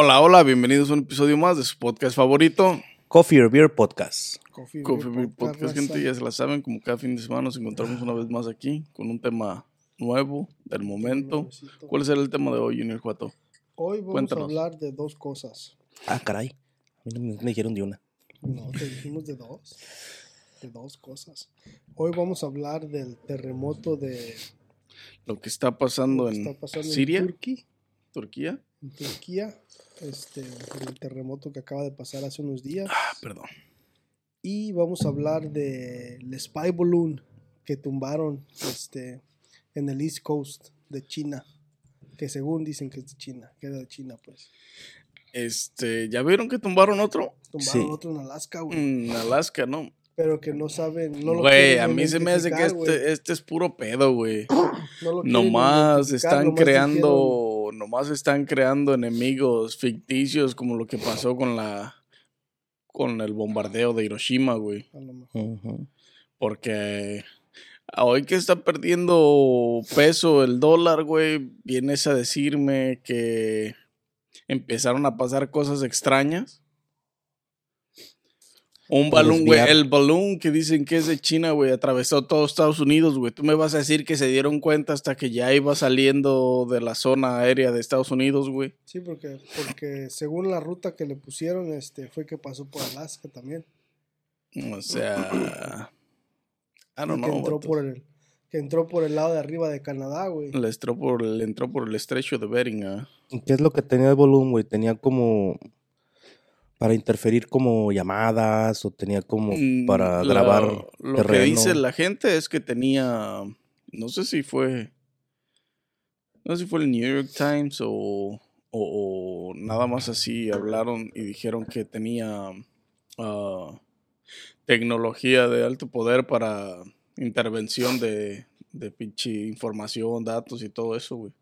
Hola, hola, bienvenidos a un episodio más de su podcast favorito. Coffee or Beer Podcast. Coffee, Coffee Beer Podcast, raza. gente, ya se la saben, como cada fin de semana nos encontramos una vez más aquí con un tema nuevo del momento. Nuevecito. ¿Cuál será el tema de hoy, Junior Cuato? Hoy vamos Cuéntanos. a hablar de dos cosas. Ah, caray. A mí no me, me dijeron de una. No, te dijimos de dos. De dos cosas. Hoy vamos a hablar del terremoto de Lo que está pasando lo que en está pasando Siria, en Turquía. Turquía. En Turquía. Este, el terremoto que acaba de pasar hace unos días. Ah, perdón. Y vamos a hablar del Spy Balloon que tumbaron este, en el East Coast de China. Que según dicen que es de China, que era de China, pues. Este, ¿ya vieron que tumbaron otro? Tumbaron Sí. otro en Alaska, güey. En Alaska, ¿no? Pero que no saben, no lo Güey, a mí se me hace que este, este es puro pedo, güey. No lo Nomás están nomás creando, nomás están creando enemigos ficticios como lo que pasó con la con el bombardeo de Hiroshima, güey. dijeron, a lo mejor. Ujú. Porque hoy que está perdiendo peso el dólar, güey, vienes a decirme que empezaron a pasar cosas extrañas. Un balón, güey, el balón que dicen que es de China, güey, atravesó todo Estados Unidos, güey. Tú me vas a decir que se dieron cuenta hasta que ya iba saliendo de la zona aérea de Estados Unidos, güey. Sí, porque, porque según la ruta que le pusieron, este, fue que pasó por Alaska también. O sea, I don't que know. entró por el, que entró por el lado de arriba de Canadá, güey. Le entró por, le entró por el estrecho de Bering, ah. ¿Y ¿Qué es lo que tenía el volumen, güey? Tenía como para interferir como llamadas o tenía como para la- grabar Lo terreno. que dice la gente es que tenía, no sé si fue, no sé si fue el New York Times o, o- o nada más así hablaron y dijeron que tenía ah, tecnología de alto poder para intervención de, de pinche información, datos y todo eso, güey.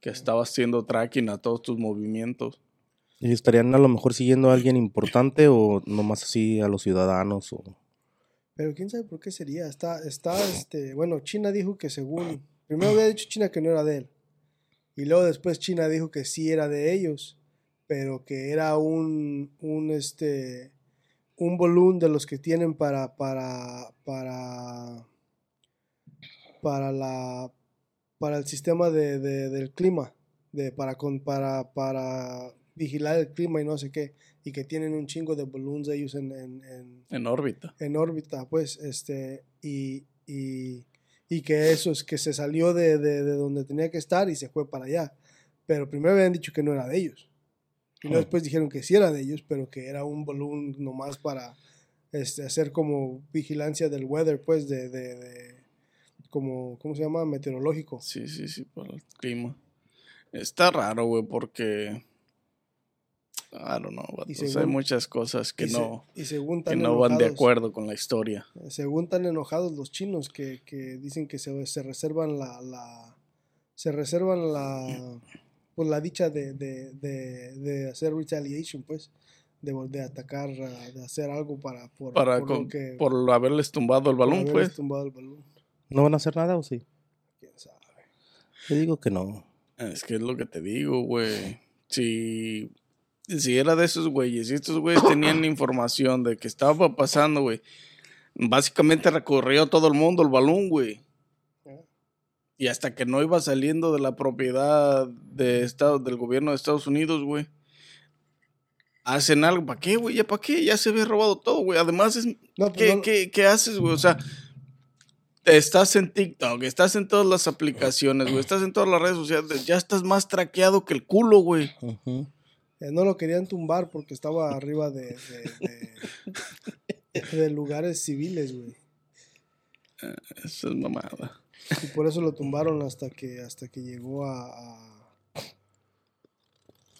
Que estaba haciendo tracking a todos tus movimientos. ¿Y estarían a lo mejor siguiendo a alguien importante o nomás así a los ciudadanos? O... Pero quién sabe por qué sería. Está, está, este, bueno, China dijo que según, primero había dicho China que no era de él. Y luego después China dijo que sí era de ellos, pero que era un, un, este, un volumen de los que tienen para, para, para, para la, para el sistema de, de- del clima, de, para, con, para, para vigilar el clima y no sé qué, y que tienen un chingo de balloons ellos en, en, en, En órbita. en órbita, pues, este, y, y, y que eso es que se salió de, de- de donde tenía que estar y se fue para allá. Pero primero habían dicho que no era de ellos. Y Ah. después dijeron que sí era de ellos, pero que era un balloon nomás para este, hacer como vigilancia del weather, pues, de, de, de- como, ¿cómo se llama? Meteorológico. Sí, sí, sí, por el clima. Está raro, güey, porque. I don't know, vatos, hay muchas cosas que y, se- no, y según que no van de enojados- acuerdo con la historia. Según tan enojados los chinos que, que dicen que se, se reservan la, la- se reservan la pues la dicha de, de, de, de hacer retaliation pues de, de atacar de hacer algo para por, Para por lo con- que por haberles tumbado el balón, pues. tumbado el balón ¿No van a hacer nada o sí? quién sabe Yo digo que no. Es que es lo que te digo, güey. Si, si era de esos güeyes, si estos güeyes tenían información de que estaba pasando, güey. Básicamente recorrió todo el mundo el balón, güey. Y hasta que no iba saliendo de la propiedad de Estado, del gobierno de Estados Unidos, güey. Hacen algo. ¿Para qué, güey? ¿Ya para qué? Ya se había robado todo, güey. Además, es, no, pues ¿qué, no- qué- qué haces, güey? O sea, estás en TikTok, estás en todas las aplicaciones, güey. Estás en todas las redes sociales. Ya estás más traqueado que el culo, güey. Eh, no lo querían tumbar porque estaba arriba de de, de- de lugares civiles güey Eso es mamada. y por eso lo tumbaron hasta que hasta que llegó a, a,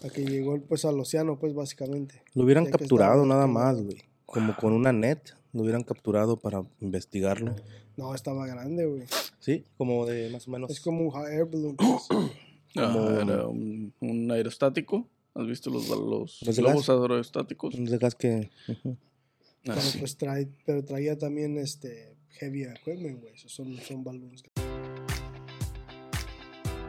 a que llegó pues al océano pues básicamente Lo hubieran Ya capturado nada más, güey. Como con una net. Lo hubieran capturado para investigarlo. no estaba grande güey Sí, como de más o menos. es como un hot air balloon pues. Ah, Como- era un, un aerostático. ¿Has visto los, los ¿Los globos gas? aerostáticos? de gas que. ujú. Ah, pero sí. pues trae pero traía también este heavy equipment güey son son balloons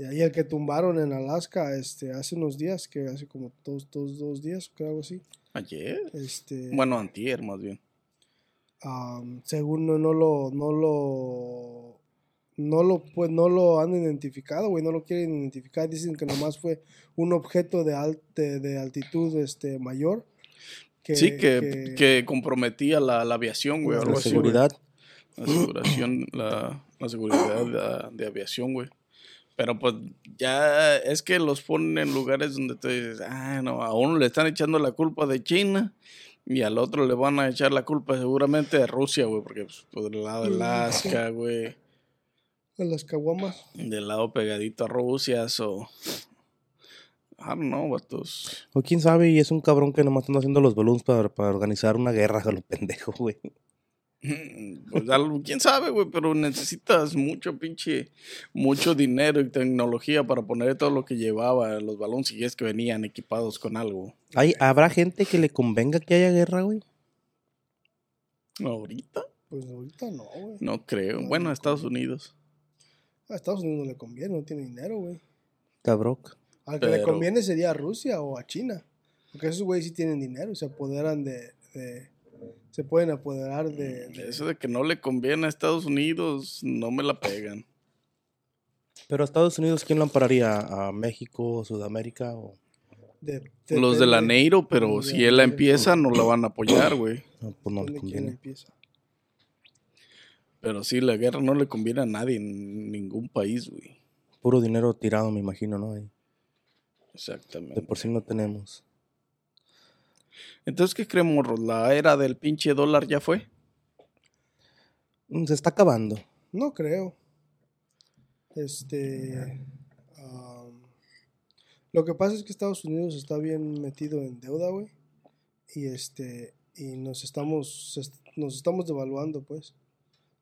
Y ahí el que tumbaron en Alaska este, hace unos días, que hace como dos, dos, dos días, creo algo así. ¿Ayer? Este, Bueno, antier más bien. am, según no, no lo, no lo, no lo, pues no lo han identificado, güey, no lo quieren identificar. Dicen que nomás fue un objeto de, al- de, de altitud este, mayor. Que, sí, que, que, comprometía la, la aviación, güey. La algo La así, güey. seguridad. La aseguración, la, la seguridad de, de aviación, güey. Pero pues ya es que los ponen en lugares donde tú dices, ah, no, a uno le están echando la culpa de China y al otro le van a echar la culpa seguramente de Rusia, güey, porque pues, por el lado de Alaska, güey, a las caguamas. del lado pegadito a Rusia, o I don't know, vatos. O quién sabe, y es un cabrón que nomás están haciendo los balloons para, para organizar una guerra a los pendejos, güey. Pues, algo- quién sabe, güey, pero necesitas mucho pinche, mucho dinero y tecnología para poner todo lo que llevaba los balones y es que venían equipados con algo. Hay, ¿Habrá gente que le convenga que haya guerra, güey? ¿Ahorita? Pues ahorita no, güey. No creo. No, Bueno, no a Estados Unidos. A Estados Unidos no le conviene, no tiene dinero, güey. Cabrón. Al que le conviene sería a Rusia o a China. Porque esos güeyes sí tienen dinero, se apoderan de. de- se pueden apoderar de. de- Eso de que no le conviene a Estados Unidos, no me la pegan. Pero a Estados Unidos, ¿quién lo ampararía? ¿A México, Sudamérica? O... de- Los de la Neiro, pero si él la empieza, no la van a apoyar, güey. No, pues no le conviene. empieza. Pero sí, la guerra no le conviene a nadie en ningún país, güey. Puro dinero tirado, me imagino, ¿no? Ahí. De Exactamente. por sí no tenemos. Entonces, ¿qué creemos, morros? ¿La era del pinche dólar ya fue? Mm, Se está acabando. No creo. Este. am, lo que pasa es que Estados Unidos está bien metido en deuda, güey. Y este. Y nos estamos. est- Nos estamos devaluando, pues.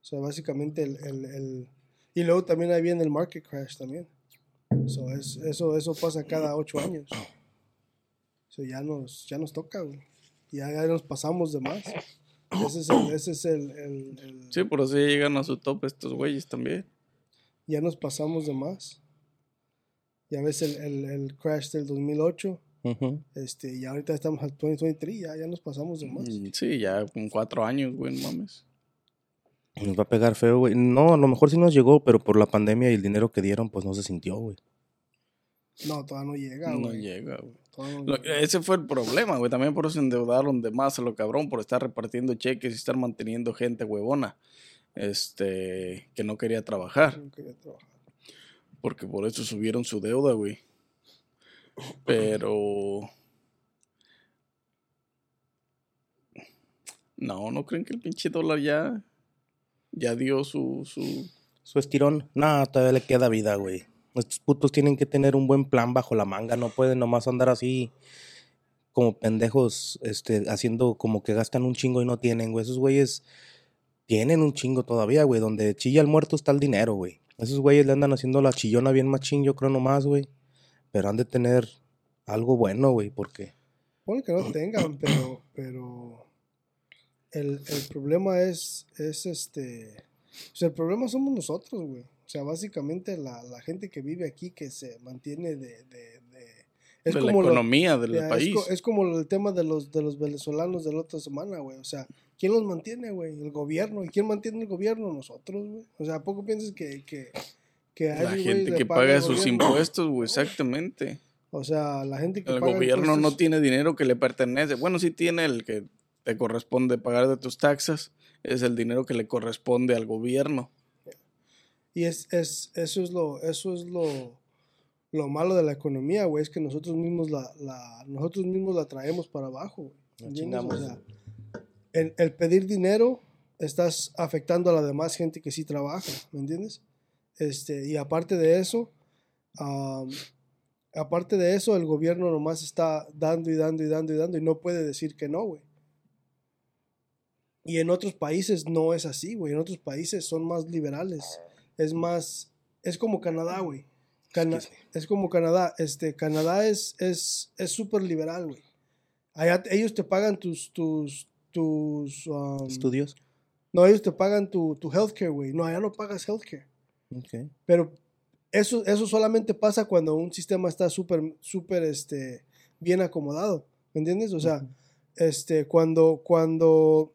O sea, básicamente el. el- el- y luego también ahí viene el market crash también. So, es- eso, eso pasa cada ocho años. So, ya nos, ya nos toca, güey. Ya, ya nos pasamos de más. Ese es el, ese es el- el- el, Sí, por así llegan a su top estos güeyes también. ya nos pasamos de más. Ya ves el, el, el crash del 2008, Ujú. este, y ahorita estamos al 2023, ya, ya nos pasamos de más. Mm, Sí, ya con cuatro años, güey, no mames. Nos va a pegar feo, güey. No, a lo mejor sí nos llegó, pero por la pandemia y el dinero que dieron, pues no se sintió, güey. No, todavía no llega, No güey. llega, güey. Lo- ese fue el problema, güey. También por eso se endeudaron de más a lo cabrón, por estar repartiendo cheques y estar manteniendo gente huevona. Este, que no quería trabajar. No quería trabajar. Porque por eso subieron su deuda, güey. Pero. No, ¿no creen que el pinche dólar ya. Ya dio su. su... Su estirón, no, todavía le queda vida, güey. Estos putos tienen que tener un buen plan bajo la manga, no pueden nomás andar así como pendejos, este, haciendo como que gastan un chingo y no tienen, güey. Esos güeyes tienen un chingo todavía, güey. Donde chilla el muerto está el dinero, güey. Esos güeyes le andan haciendo la chillona bien machín, yo creo nomás, güey. Pero han de tener algo bueno, güey, porque... Ponle que no tengan, pero, pero el, el problema es, es este, o sea, el problema somos nosotros, güey. O sea, básicamente la, la gente que vive aquí que se mantiene de, de, de- es de la como lo- economía del Ya, país. Es, como el tema de los, de los venezolanos de la otra semana, güey. O sea, ¿quién los mantiene, güey? El gobierno. ¿Y quién mantiene el gobierno? Nosotros, güey. O sea, ¿a poco piensas que, que, que a La gente que paga sus gobierno. impuestos, güey, exactamente. O sea, la gente que El paga gobierno no tiene dinero que le pertenece. Bueno, sí tiene el que te corresponde pagar de tus taxas. Es el dinero que le corresponde al gobierno. Y es, es, eso es lo, eso es lo, lo malo de la economía, güey, es que nosotros mismos la, la, nosotros mismos la traemos para abajo. O sea, el, el pedir dinero estás afectando a la demás gente que sí trabaja, ¿me entiendes? Este, y aparte de eso, aparte de eso, el gobierno nomás está dando y dando y dando y dando y no puede decir que no, güey. Y en otros países no es así, güey. En otros países son más liberales. Es más, es como Canadá, güey. Cana- es como Canadá. Este, Canadá es es es súper liberal, güey. Allá ellos te pagan tus tus tus um, Estudios. no, ellos te pagan tu, tu healthcare, güey. No, allá no pagas healthcare. Ok. Pero eso, eso solamente pasa cuando un sistema está súper, súper, este, bien acomodado. ¿Me entiendes? O sea, este, cuando, cuando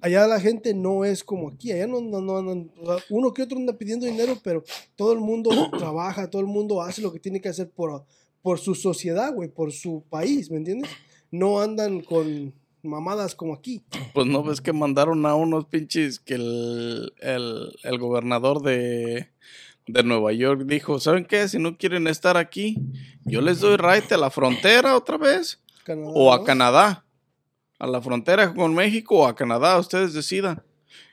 allá la gente no es como aquí. Allá no, no, no andan- o sea, uno que otro anda pidiendo dinero, pero todo el mundo trabaja, todo el mundo hace lo que tiene que hacer por, por su sociedad, güey, por su país, ¿me entiendes? No andan con mamadas como aquí. Pues no ves que mandaron a unos pinches que el, el, el gobernador de, de Nueva York dijo, ¿saben qué? Si no quieren estar aquí, yo les doy right a la frontera otra vez Canadá, o a ¿no? Canadá. A la frontera con México o a Canadá, ustedes decidan.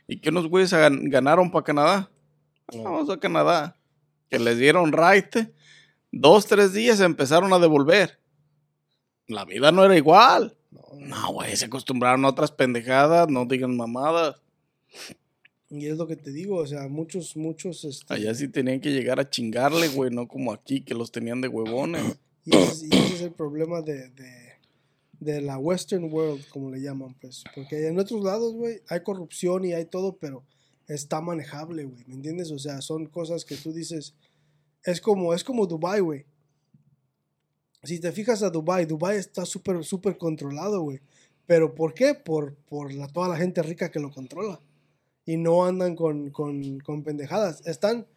¿Y qué unos güeyes gan- ganaron para Canadá? No. Vamos a Canadá. Que les dieron right. Dos, tres días se empezaron a devolver. La vida no era igual. No, güey, se acostumbraron a otras pendejadas, no digan mamadas. Y es lo que te digo, o sea, muchos, muchos, este, Allá sí tenían que llegar a chingarle, güey, no como aquí, que los tenían de huevones. y, ese, es- y ese es el problema de, de, de la Western World, como le llaman, pues, porque en otros lados, güey, hay corrupción y hay todo, pero está manejable, güey, ¿me entiendes? O sea, son cosas que tú dices, es como, es como Dubai, güey. Si te fijas a Dubai, Dubai está súper, súper controlado, güey. ¿Pero por qué? Por, por la, toda la gente rica que lo controla. Y no andan con, con, con pendejadas. Están...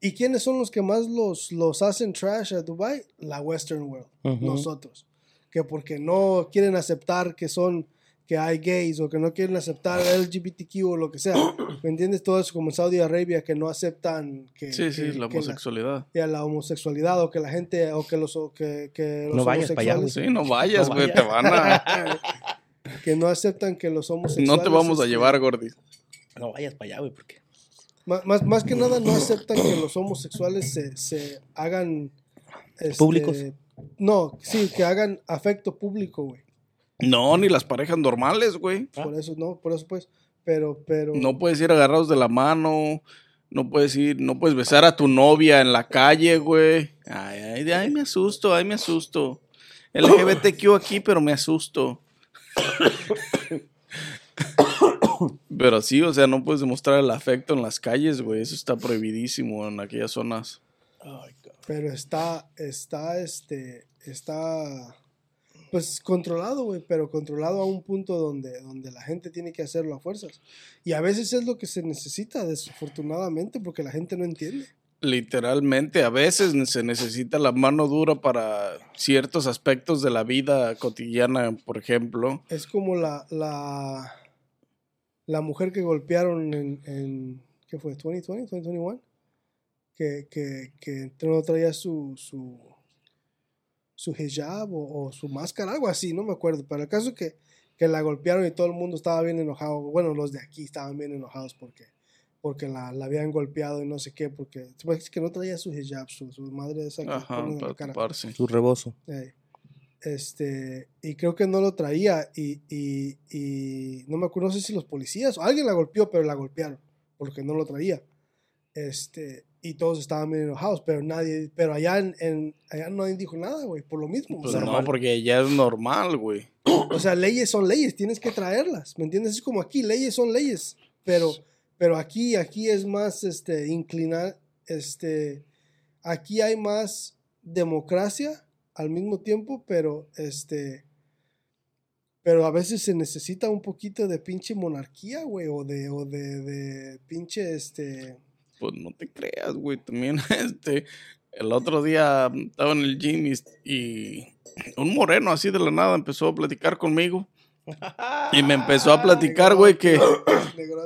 ¿Y quiénes son los que más los, los hacen trash a Dubai? La Western World. Nosotros. Que porque no quieren aceptar que son que hay gays o que no quieren aceptar LGBTQ o lo que sea. ¿Me entiendes? Todo eso como en Saudi Arabia que no aceptan que, Sí, sí, la que homosexualidad. la o que la gente o que los o que, que los No vayas pa' allá, Sí, no vayas, No güey, vayas. te van a... que no aceptan que los homosexuales No te vamos a este, llevar, Gordy. No vayas para allá, güey, porque. más, más que nada no aceptan que los homosexuales se, se hagan este, Públicos. No sí que hagan afecto público güey No, ni las parejas normales, güey. Ah. por eso no por eso pues pero pero No puedes ir agarrados de la mano. No puedes ir, no puedes besar a tu novia en la calle, güey. Ay, ay, ay, me asusto, ay, me asusto. LGBTQ aquí, pero me asusto. Pero sí, o sea, no puedes demostrar el afecto en las calles, güey. Eso está prohibidísimo en aquellas zonas. Pero está está este está pues controlado güey pero controlado a un punto donde donde la gente tiene que hacerlo a fuerzas y a veces es lo que se necesita desafortunadamente porque la gente no entiende Literalmente, a veces se necesita la mano dura para ciertos aspectos de la vida cotidiana, por ejemplo. Es como la, la, la mujer que golpearon en, en ¿qué fue? ¿2020? ¿2021? Que, que, que no traía su, su, su hijab o, o su máscara, algo así, no me acuerdo. Pero el caso es que, que la golpearon y todo el mundo estaba bien enojado. Bueno, los de aquí estaban bien enojados porque, porque la, la habían golpeado y no sé qué, porque es que no traía su hijab, su, su madre esa que Ajá, en la cara. taparse. Su rebozo. Eh, este, y creo que no lo traía y, y, y no me acuerdo, no sé si los policías o alguien la golpeó, pero la golpearon porque no lo traía. Este, y todos estaban bien enojados, pero nadie, pero allá en, en- allá nadie dijo nada, güey, por lo mismo. o Pues sea, no, porque ya es normal, güey. o sea, leyes son leyes, tienes que traerlas, ¿me entiendes? Es como aquí, leyes son leyes, pero, pero aquí, aquí es más, este, inclinar, este, aquí hay más democracia al mismo tiempo, pero, este, pero a veces se necesita un poquito de pinche monarquía, güey, o de, o de, de pinche, este, Pues no te creas, güey. También, este, el otro día estaba en el gym y, y un moreno así de la nada empezó a platicar conmigo. Y me empezó a platicar, güey, que,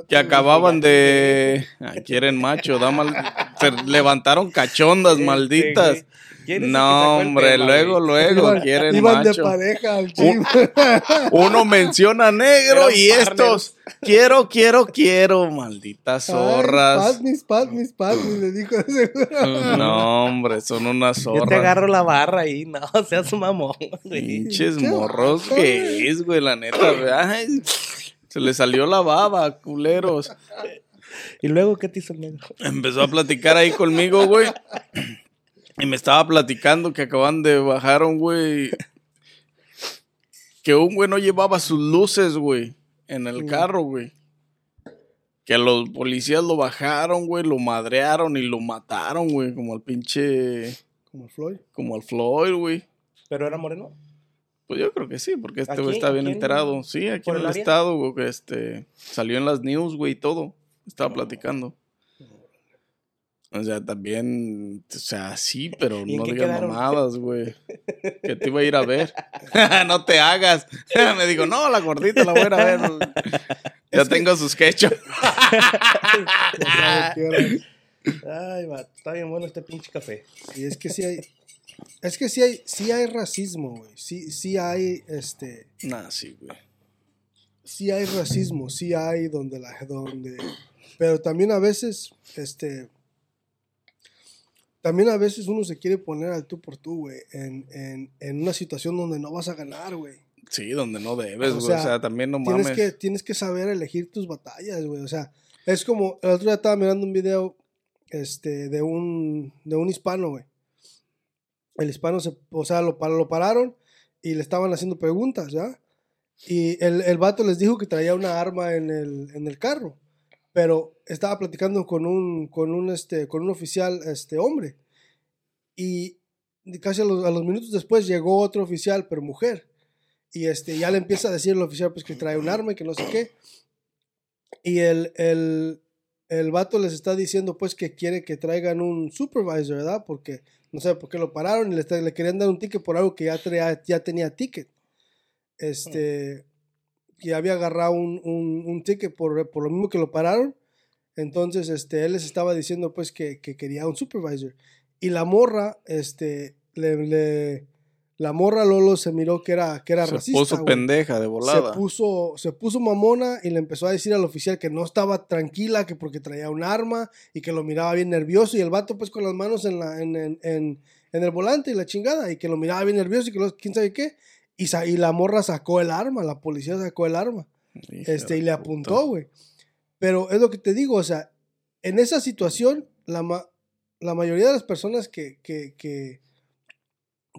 que acababan de... Quieren macho, da mal... Se levantaron cachondas, malditas. No, hombre, luego, luego Iban, quieren iban de pareja al gym. Uno menciona negro Eran y estos... Quiero, quiero, quiero, malditas Ay, zorras. Padmis, Padmis, Padmis, le dijo ese. No, hombre, son unas Yo te zorras. agarro la barra ahí, no, seas un mamón, güey. Pinches Pinche morros que es, güey, la neta. Ay, se le salió la baba, culeros. ¿Y luego qué te hizo el negro? Empezó a platicar ahí conmigo, güey. Y me estaba platicando que acaban de bajar un güey. Que un güey no llevaba sus luces, güey, en el carro, güey. Que los policías lo bajaron, güey, lo madrearon y lo mataron, güey, como al pinche. Como Floyd. Como al Floyd, güey. ¿Pero era moreno? Pues yo creo que sí, porque este güey está bien ¿Aquí en- enterado. Sí, aquí en el área? estado, güey, que este, salió en las news, güey, y todo. Estaba platicando. O sea, también, o sea, sí, pero ¿Y en no digas mamadas, güey. Que te iba a ir a ver. no te hagas. Me digo, no, la gordita la voy a ir a ver. ya tengo sus quechos. Ay, va, está bien bueno este pinche café. Y es que sí hay. Es que sí hay, sí hay racismo, güey. Sí, sí hay, este. nah, sí, güey. Sí hay racismo, sí hay donde la. donde. Pero también a veces, este. También a veces uno se quiere poner al tú por tú, güey. En, en, en una situación donde no vas a ganar, güey. Sí, donde no debes, O güey. sea, O sea, también no Tienes mames. que, tienes que saber elegir tus batallas, güey. O sea, es como, el otro día estaba mirando un video este, de, un, de un hispano, güey. El hispano, se, o sea, lo, lo pararon y le estaban haciendo preguntas, ¿ya? Y el, el vato les dijo que traía una arma en el, en el carro, pero estaba platicando con un, con un, este, con un oficial este, hombre. Y casi a los, minutos después llegó otro oficial, pero mujer. Y este, ya le empieza a decir el oficial pues que trae un arma y que no sé qué. Y el, el, el vato les está diciendo pues que quiere que traigan un supervisor, ¿verdad? Porque no sé por qué lo pararon y le, le querían dar un ticket por algo que ya, ya tenía ticket. Este, que había agarrado un, un, un ticket por, por lo mismo que lo pararon. Entonces, este, él les estaba diciendo pues que, que quería un supervisor. Y la morra, este, le, le- la morra Lolo se miró que era, que era Se racista. puso güey pendeja de volada. se puso, se puso mamona y le empezó a decir al oficial que no estaba tranquila, que porque traía un arma y que lo miraba bien nervioso y el vato pues con las manos en, la, en, en, en- en el volante y la chingada y que lo miraba bien nervioso y que lo- quién sabe qué. Y, sa- y la morra sacó el arma, la policía sacó el arma este, y le apuntó, güey. Pero es lo que te digo, o sea, en esa situación, la, ma- la mayoría de las personas que, que, que,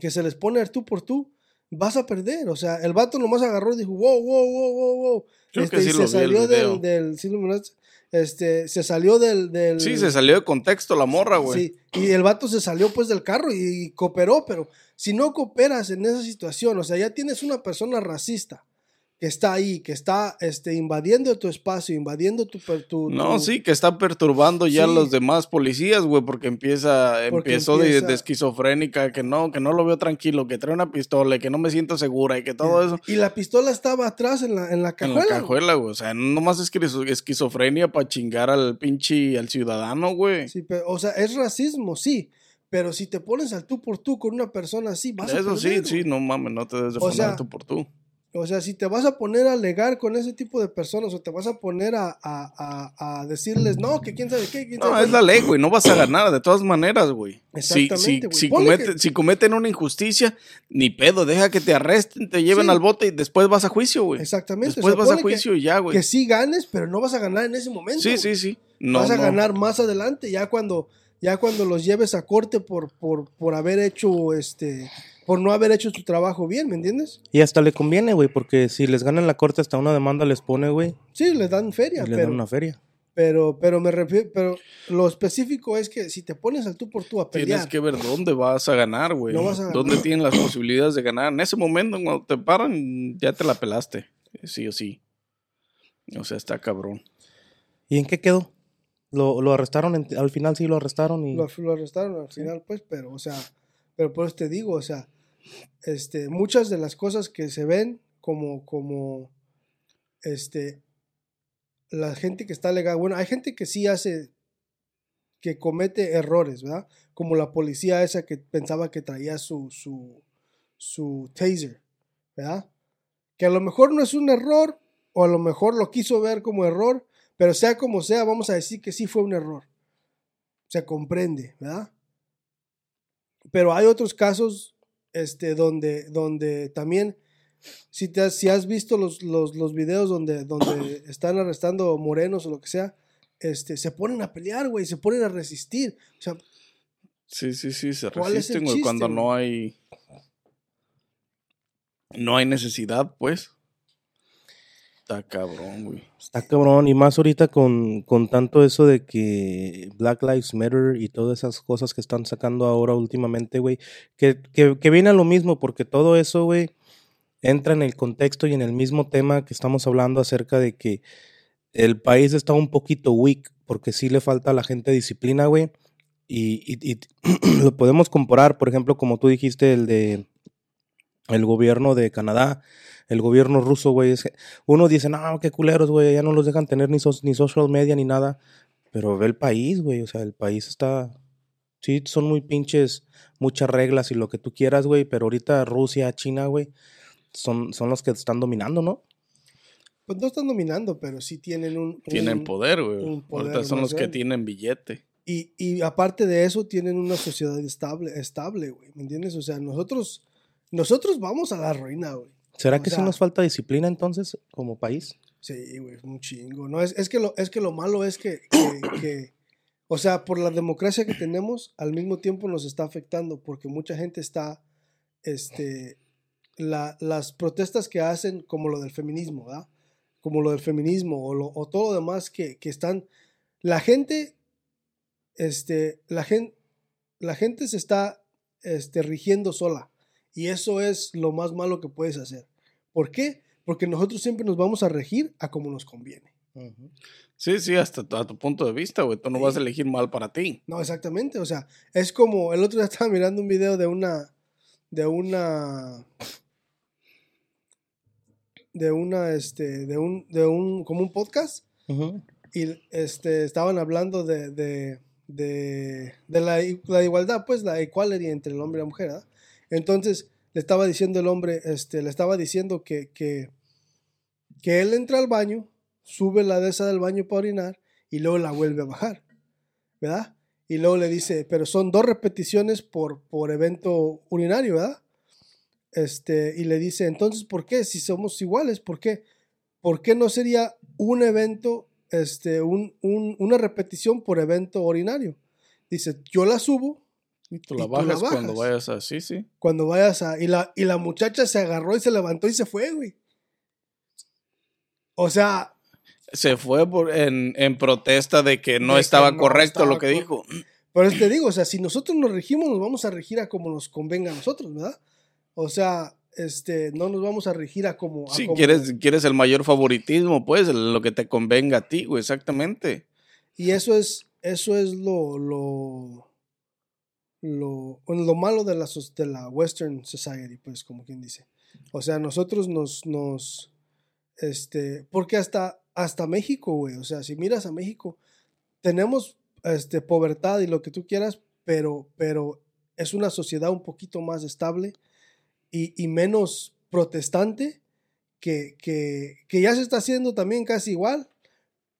que se les pone el tú por tú, vas a perder. O sea, el vato nomás agarró y dijo, wow, wow, wow, wow, wow. Que Este, y sí lo se vi el salió del, del, sí este, se salió del, del Sí, se salió de contexto la morra, güey. Sí, y el vato se salió pues del carro y, cooperó, pero si no cooperas en esa situación, o sea, ya tienes una persona racista que está ahí, que está este, invadiendo tu espacio, invadiendo tu... No, tu- sí, que está perturbando ya a Sí. los demás policías, güey, porque empieza, Porque empezó de- empieza- De, esquizofrénica, que no, que no lo veo tranquilo, que trae una pistola y que no me siento segura y que todo eso. Y la pistola estaba atrás en la, en la En cajuela. la güey. cajuela, güey. O sea, no nomás es esquizo- esquizofrenia para chingar al pinche, al ciudadano, güey. Sí, pero, o sea, es racismo, sí, pero si te pones al tú por tú con una persona así, vas a Eso sí, perder, sí, güey. no mames, no te debes de O poner sea, tú por tú. O sea, si te vas a poner a alegar con ese tipo de personas o te vas a poner a, a- a- a decirles, no, que quién sabe qué, quién No, sabe es la ley, güey. No vas a ganar de todas maneras, güey. Exactamente, si, güey. si, comete- que- si cometen una injusticia, ni pedo. Deja que te arresten, te lleven Sí. al bote y después vas a juicio, güey. Exactamente. o Después sea, vas a que- juicio y ya, güey. Que sí ganes, pero no vas a ganar en ese momento. Sí, güey. sí, sí. No, vas a no. ganar más adelante, ya cuando, ya cuando los lleves a corte por, por, por haber hecho, este, por no haber hecho tu trabajo bien, ¿me entiendes? Y hasta le conviene, güey, porque si les ganan la corte, hasta una demanda les pone, güey, Sí, les dan y feria, les pero, dan una feria. pero, pero me refiero, pero lo específico es que si te pones al tú por tú a Tienes pelear, que ver dónde vas a ganar, güey. No vas a ganar. Dónde tienen las posibilidades de ganar. En ese momento, cuando te paran, ya te la pelaste. Sí o sí. O sea, está cabrón. ¿Y en qué quedó? Lo, lo arrestaron, en- al final sí lo arrestaron y... Lo, lo arrestaron al final, pues, pero, o sea, pero por eso te digo, o sea, este, muchas de las cosas que se ven como, como, este, la gente que está legal, bueno, hay gente que sí hace, que comete errores, ¿verdad? Como la policía esa que pensaba que traía su, su, su taser, ¿verdad? Que a lo mejor no es un error, o a lo mejor lo quiso ver como error, pero sea como sea, vamos a decir que sí fue un error se comprende, ¿verdad? Pero hay otros casos este, donde, donde también, si, te has, si has visto los, los, los videos donde, donde están arrestando morenos o lo que sea, este, se ponen a pelear, güey, se ponen a resistir. O sea, Sí, sí, sí, se ¿Cuál es el resisten, güey, cuando no hay. No hay necesidad, pues. Está cabrón, güey. Está cabrón, y más ahorita con, con tanto eso de que Black Lives Matter y todas esas cosas que están sacando ahora últimamente, güey, que, que, que viene a lo mismo, porque todo eso, güey, entra en el contexto y en el mismo tema que estamos hablando acerca de que el país está un poquito weak, porque sí le falta a la gente disciplina, güey, y, y- y lo podemos comparar, por ejemplo, como tú dijiste, el de el gobierno de Canadá, el gobierno ruso, güey, es que uno dice, no, qué culeros, güey, ya no los dejan tener ni, so- ni social media ni nada. Pero ve el país, güey, o sea, el país está. Sí, son muy pinches, muchas reglas y lo que tú quieras, güey, pero ahorita Rusia, China, güey, son, son los que están dominando, ¿no? pues no están dominando, pero sí tienen un... Tienen un- poder, güey. un poder Ahorita son los que tienen billete. Y, y aparte de eso, tienen una sociedad estable, estable, güey, ¿me entiendes? O sea, nosotros, nosotros vamos a la ruina, güey. ¿Será O que sí sea- nos falta disciplina entonces como país? Sí, güey, un chingo. No, es, es, que lo, es que lo malo es que, que, que, o sea, por la democracia que tenemos, al mismo tiempo nos está afectando, porque mucha gente está, este, la- las protestas que hacen, como lo del feminismo, ¿verdad? Como lo del feminismo o, lo- o todo lo demás que, que están, la gente, este, la gente, la gente se está, este, rigiendo sola. Y eso es lo más malo que puedes hacer. ¿Por qué? Porque nosotros siempre nos vamos a regir a como nos conviene. Sí, sí, hasta a tu punto de vista, güey. Tú no Sí. vas a elegir mal para ti. No, exactamente. O sea, es como el otro día estaba mirando un video de una, de una, de una, este, de un, de un, como un podcast Ujú. y este, estaban hablando de, de, de, de la, la igualdad, pues la equality entre el hombre y la mujer, ¿verdad? Entonces le estaba diciendo el hombre, este, le estaba diciendo que, que, que él entra al baño, sube la de esa del baño para orinar y luego la vuelve a bajar, ¿verdad? Y luego le dice, pero son dos repeticiones por, por evento urinario, ¿verdad? Este, y le dice, entonces, ¿por qué? Si somos iguales, ¿por qué? ¿Por qué no sería un evento, este, un, un- una repetición por evento urinario? Dice, yo la subo Y tú Y la tú la bajas cuando vayas así, sí. cuando vayas a... Y la, y la muchacha se agarró y se levantó y se fue, güey. O sea, Se fue por- en, en protesta de que no De que estaba no correcto estaba lo que dijo. Por eso te digo, o sea, si nosotros nos regimos, nos vamos a regir a como nos convenga a nosotros, ¿verdad? O sea, este, no nos vamos a regir a como... a Si como- quieres, quieres el mayor favoritismo, pues lo que te convenga a ti, güey, exactamente. Y eso es, eso es lo, lo, lo, lo malo de la, de la Western Society, pues, como quien dice. O sea, nosotros nos, nos, este, porque hasta, hasta México, güey, o sea, si miras a México, tenemos, este, pobreza y lo que tú quieras, pero, pero es una sociedad un poquito más estable y, y menos protestante que, que, que ya se está haciendo también casi igual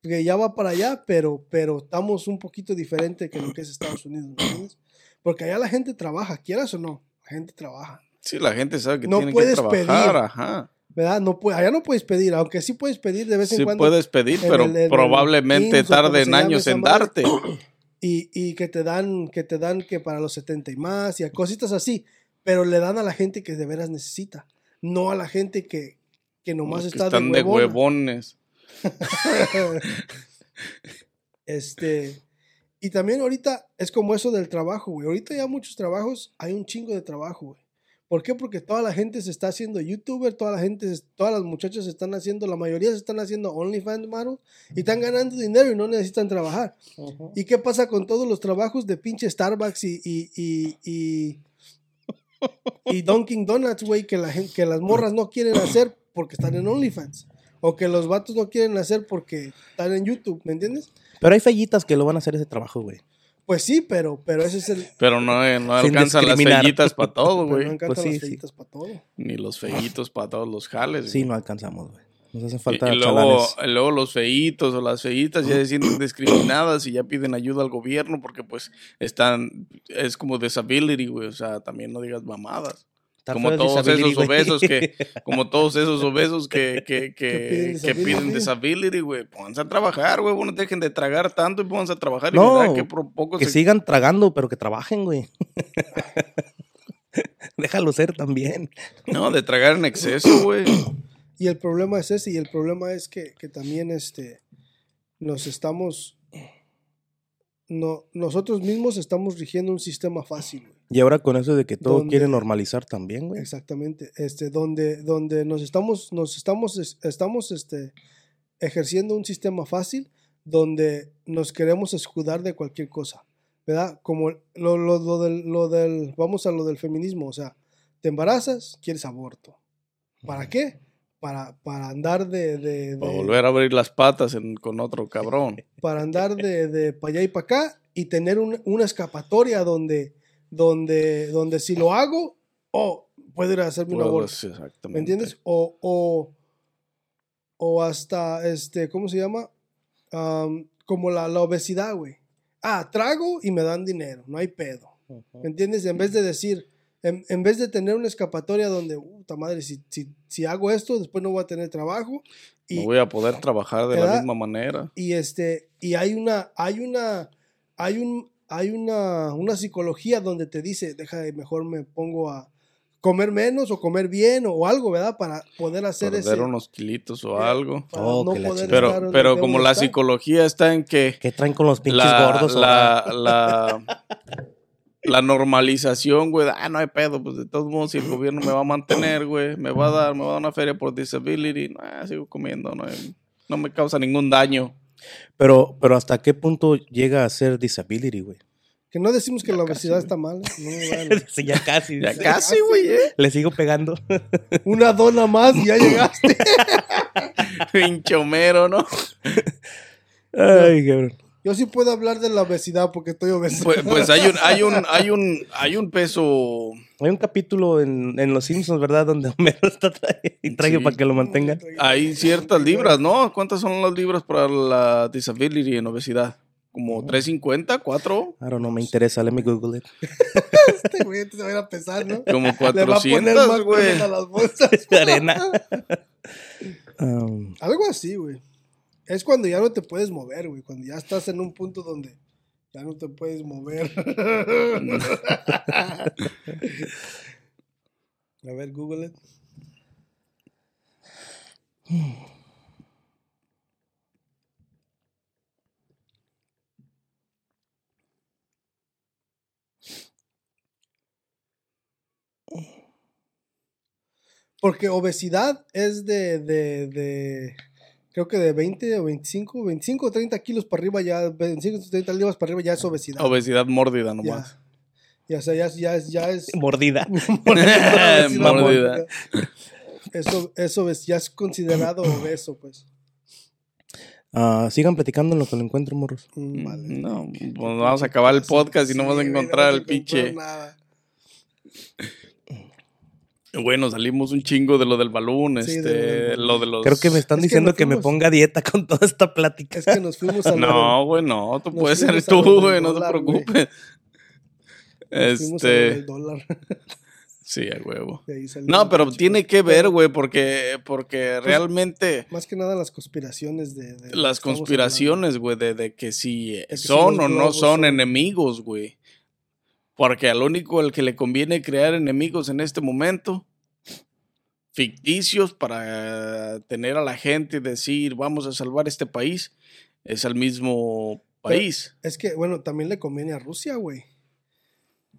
que ya va para allá, pero, pero estamos un poquito diferente que lo que es Estados Unidos, ¿me entiendes? Porque allá la gente trabaja, quieras o no, la gente trabaja, Sí, la gente sabe que No tiene que puedes trabajar, pedir. ajá. ¿verdad? No puede, allá no puedes pedir, aunque sí puedes pedir de vez en Sí cuando puedes pedir, en pero el- en el probablemente se llame años en darte. y, y que te dan, que te dan que para los 70 y más y a cositas así, pero le dan a la gente que de veras necesita, no a la gente que, que nomás que está están de huevones. Este, y también ahorita es como eso del trabajo, güey. Ahorita ya muchos trabajos, hay un chingo de trabajo, güey. ¿Por qué? Porque toda la gente se está haciendo youtuber, toda la gente, todas las muchachas se están haciendo, la mayoría se están haciendo OnlyFans models y están ganando dinero y no necesitan trabajar. ¿Y qué pasa con todos los trabajos de pinche Starbucks y, y, y, y, y Dunkin' Donuts, güey, que, la gente, que las morras no quieren hacer porque están en OnlyFans? O que los vatos no quieren hacer porque están en YouTube, ¿me entiendes? Pero hay fellitas que lo van a hacer ese trabajo, güey. Pues sí, pero, pero ese es el. Pero no, eh, no alcanzan las fellitas para todo, güey. no encantan Pues sí, las sí. fellitas para todo. Ni los feitos para todos los jales. Sí, güey. no alcanzamos, güey. Nos hacen Y, falta y luego, chalanes. luego los feitos o las feitas ya se sienten discriminadas y ya piden ayuda al gobierno porque pues están, es como disability, güey, o sea, también no digas mamadas. Está como todos esos obesos que, como todos esos obesos que, que, que, piden que piden disability. güey. Pónganse a trabajar, güey. No dejen de tragar tanto y pónganse a trabajar. No, y verá que por poco Que se- sigan tragando, pero que trabajen, güey. Déjalo ser también. No, de tragar en exceso, güey. Y el problema es ese, y el problema es que, que también este, nos estamos, no, nosotros mismos estamos rigiendo un sistema fácil, güey. Y ahora con eso de que todo ¿Dónde? quiere normalizar también, güey. Exactamente, este, donde, donde nos estamos, nos estamos, es- estamos este, ejerciendo un sistema fácil donde nos queremos escudar de cualquier cosa, ¿verdad? Como lo, lo, lo del, lo del, vamos a lo del feminismo, o sea, te embarazas, quieres aborto. ¿Para qué? Para, para andar de... de, Para volver a abrir las patas en- con otro cabrón. para andar de, de para allá y para acá y tener un- una escapatoria donde, donde, donde si lo hago, oh, puedo ir a hacerme un aborto. Exactamente. ¿Me entiendes? O, o, o hasta, este, ¿cómo se llama? Am, como la, la obesidad, güey. Ah, trago y me dan dinero, no hay pedo. ¿Me entiendes? En vez de decir, en, en vez de tener una escapatoria donde, puta madre, si, si, si hago esto, después no voy a tener trabajo. Y, No voy a poder trabajar de la ¿Verdad? misma manera. y este y hay una hay una hay un hay una una psicología donde te dice deja de mejor me pongo a comer menos o comer bien o algo verdad para poder hacer Perder ese unos kilitos o eh, algo. Oh, no poder Pero, pero como la estar. psicología está en que ¿Qué traen con los pinches la, gordos la, la, la normalización, güey, ah, no hay pedo, pues de todos modos, si el gobierno me va a mantener, güey, me va a dar, me va a dar una feria por disability, ah, sigo comiendo, no, no me causa ningún daño. Pero, pero ¿hasta qué punto llega a ser disability, güey? que no decimos que Ya la casi, obesidad está mal ¿eh? no, bueno. Sí, ya casi. Ya casi, güey, eh. Le sigo pegando. una dona más y ya llegaste Pinche Homero, ¿no? Ay, cabrón. yo sí puedo hablar de la obesidad porque estoy obeso Pues, pues hay un, hay un, hay un, hay un peso. Hay un capítulo en, en Los Simpsons, ¿verdad? Donde Homero está tra- y trae Sí. para que lo mantengan. Hay ciertas libras, ¿no? ¿Cuántas son las libras para la disability en obesidad? ¿Como 350? ¿4? I don't know, me interesa. Let me Google it. este güey se va a ir a pesar ¿no? Como le va a poner 400, más güey. a las bolsas Arena. Um, Algo así, güey. Es cuando ya no te puedes mover, güey. Cuando ya estás en un punto donde ya no te puedes mover. A ver, Google. Porque obesidad es de, de, de, creo que de 20 o 25, 25 o 30 kilos para arriba ya, 25 o 30 libras para arriba ya es obesidad. Obesidad mórbida nomás. Ya, o sea, ya, es- ya, es- ya es... mordida. Mordida. Eso, eso es, ya es considerado obeso, pues. Ah, sigan platicando en lo que lo encuentro, morros. Mm, Vale. No, pues vamos a acabar el podcast y no vas a encontrar no el pinche. nada. Bueno, salimos un chingo de lo del balón, Sí, este, de lo de los. Creo que me están Es diciendo que, me ponga a dieta con toda esta plática. Es que nos fuimos a No, güey, no, tú Nos puedes ser tú, güey, no te preocupes. del- nos fuimos a lo Este, del dólar. sí, a huevo. No, pero tiene que ver, güey, porque, porque realmente Más que nada las conspiraciones de... las conspiraciones, güey, de, de que si que son o no son- enemigos, güey. Porque al único al que le conviene crear enemigos en este momento, ficticios para tener a la gente y decir, vamos a salvar este país, es al mismo país. Es que, bueno, también le conviene a Rusia, güey.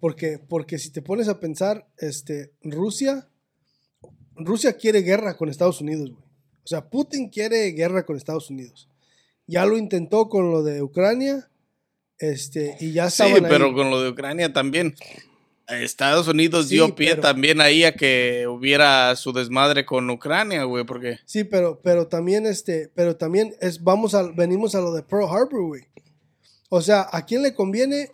Porque, porque si te pones a pensar, este, Rusia, Rusia quiere guerra con Estados Unidos, güey. O sea, Putin quiere guerra con Estados Unidos. Ya lo intentó con lo de Ucrania, este, y ya Sí, ahí. pero con lo de Ucrania también. Estados Unidos Sí, dio pie pero- también ahí a que hubiera su desmadre con Ucrania, güey, porque Sí, pero, pero también, este, pero también es, vamos a, venimos a lo de Pearl Harbor, güey. O sea, ¿a quién le conviene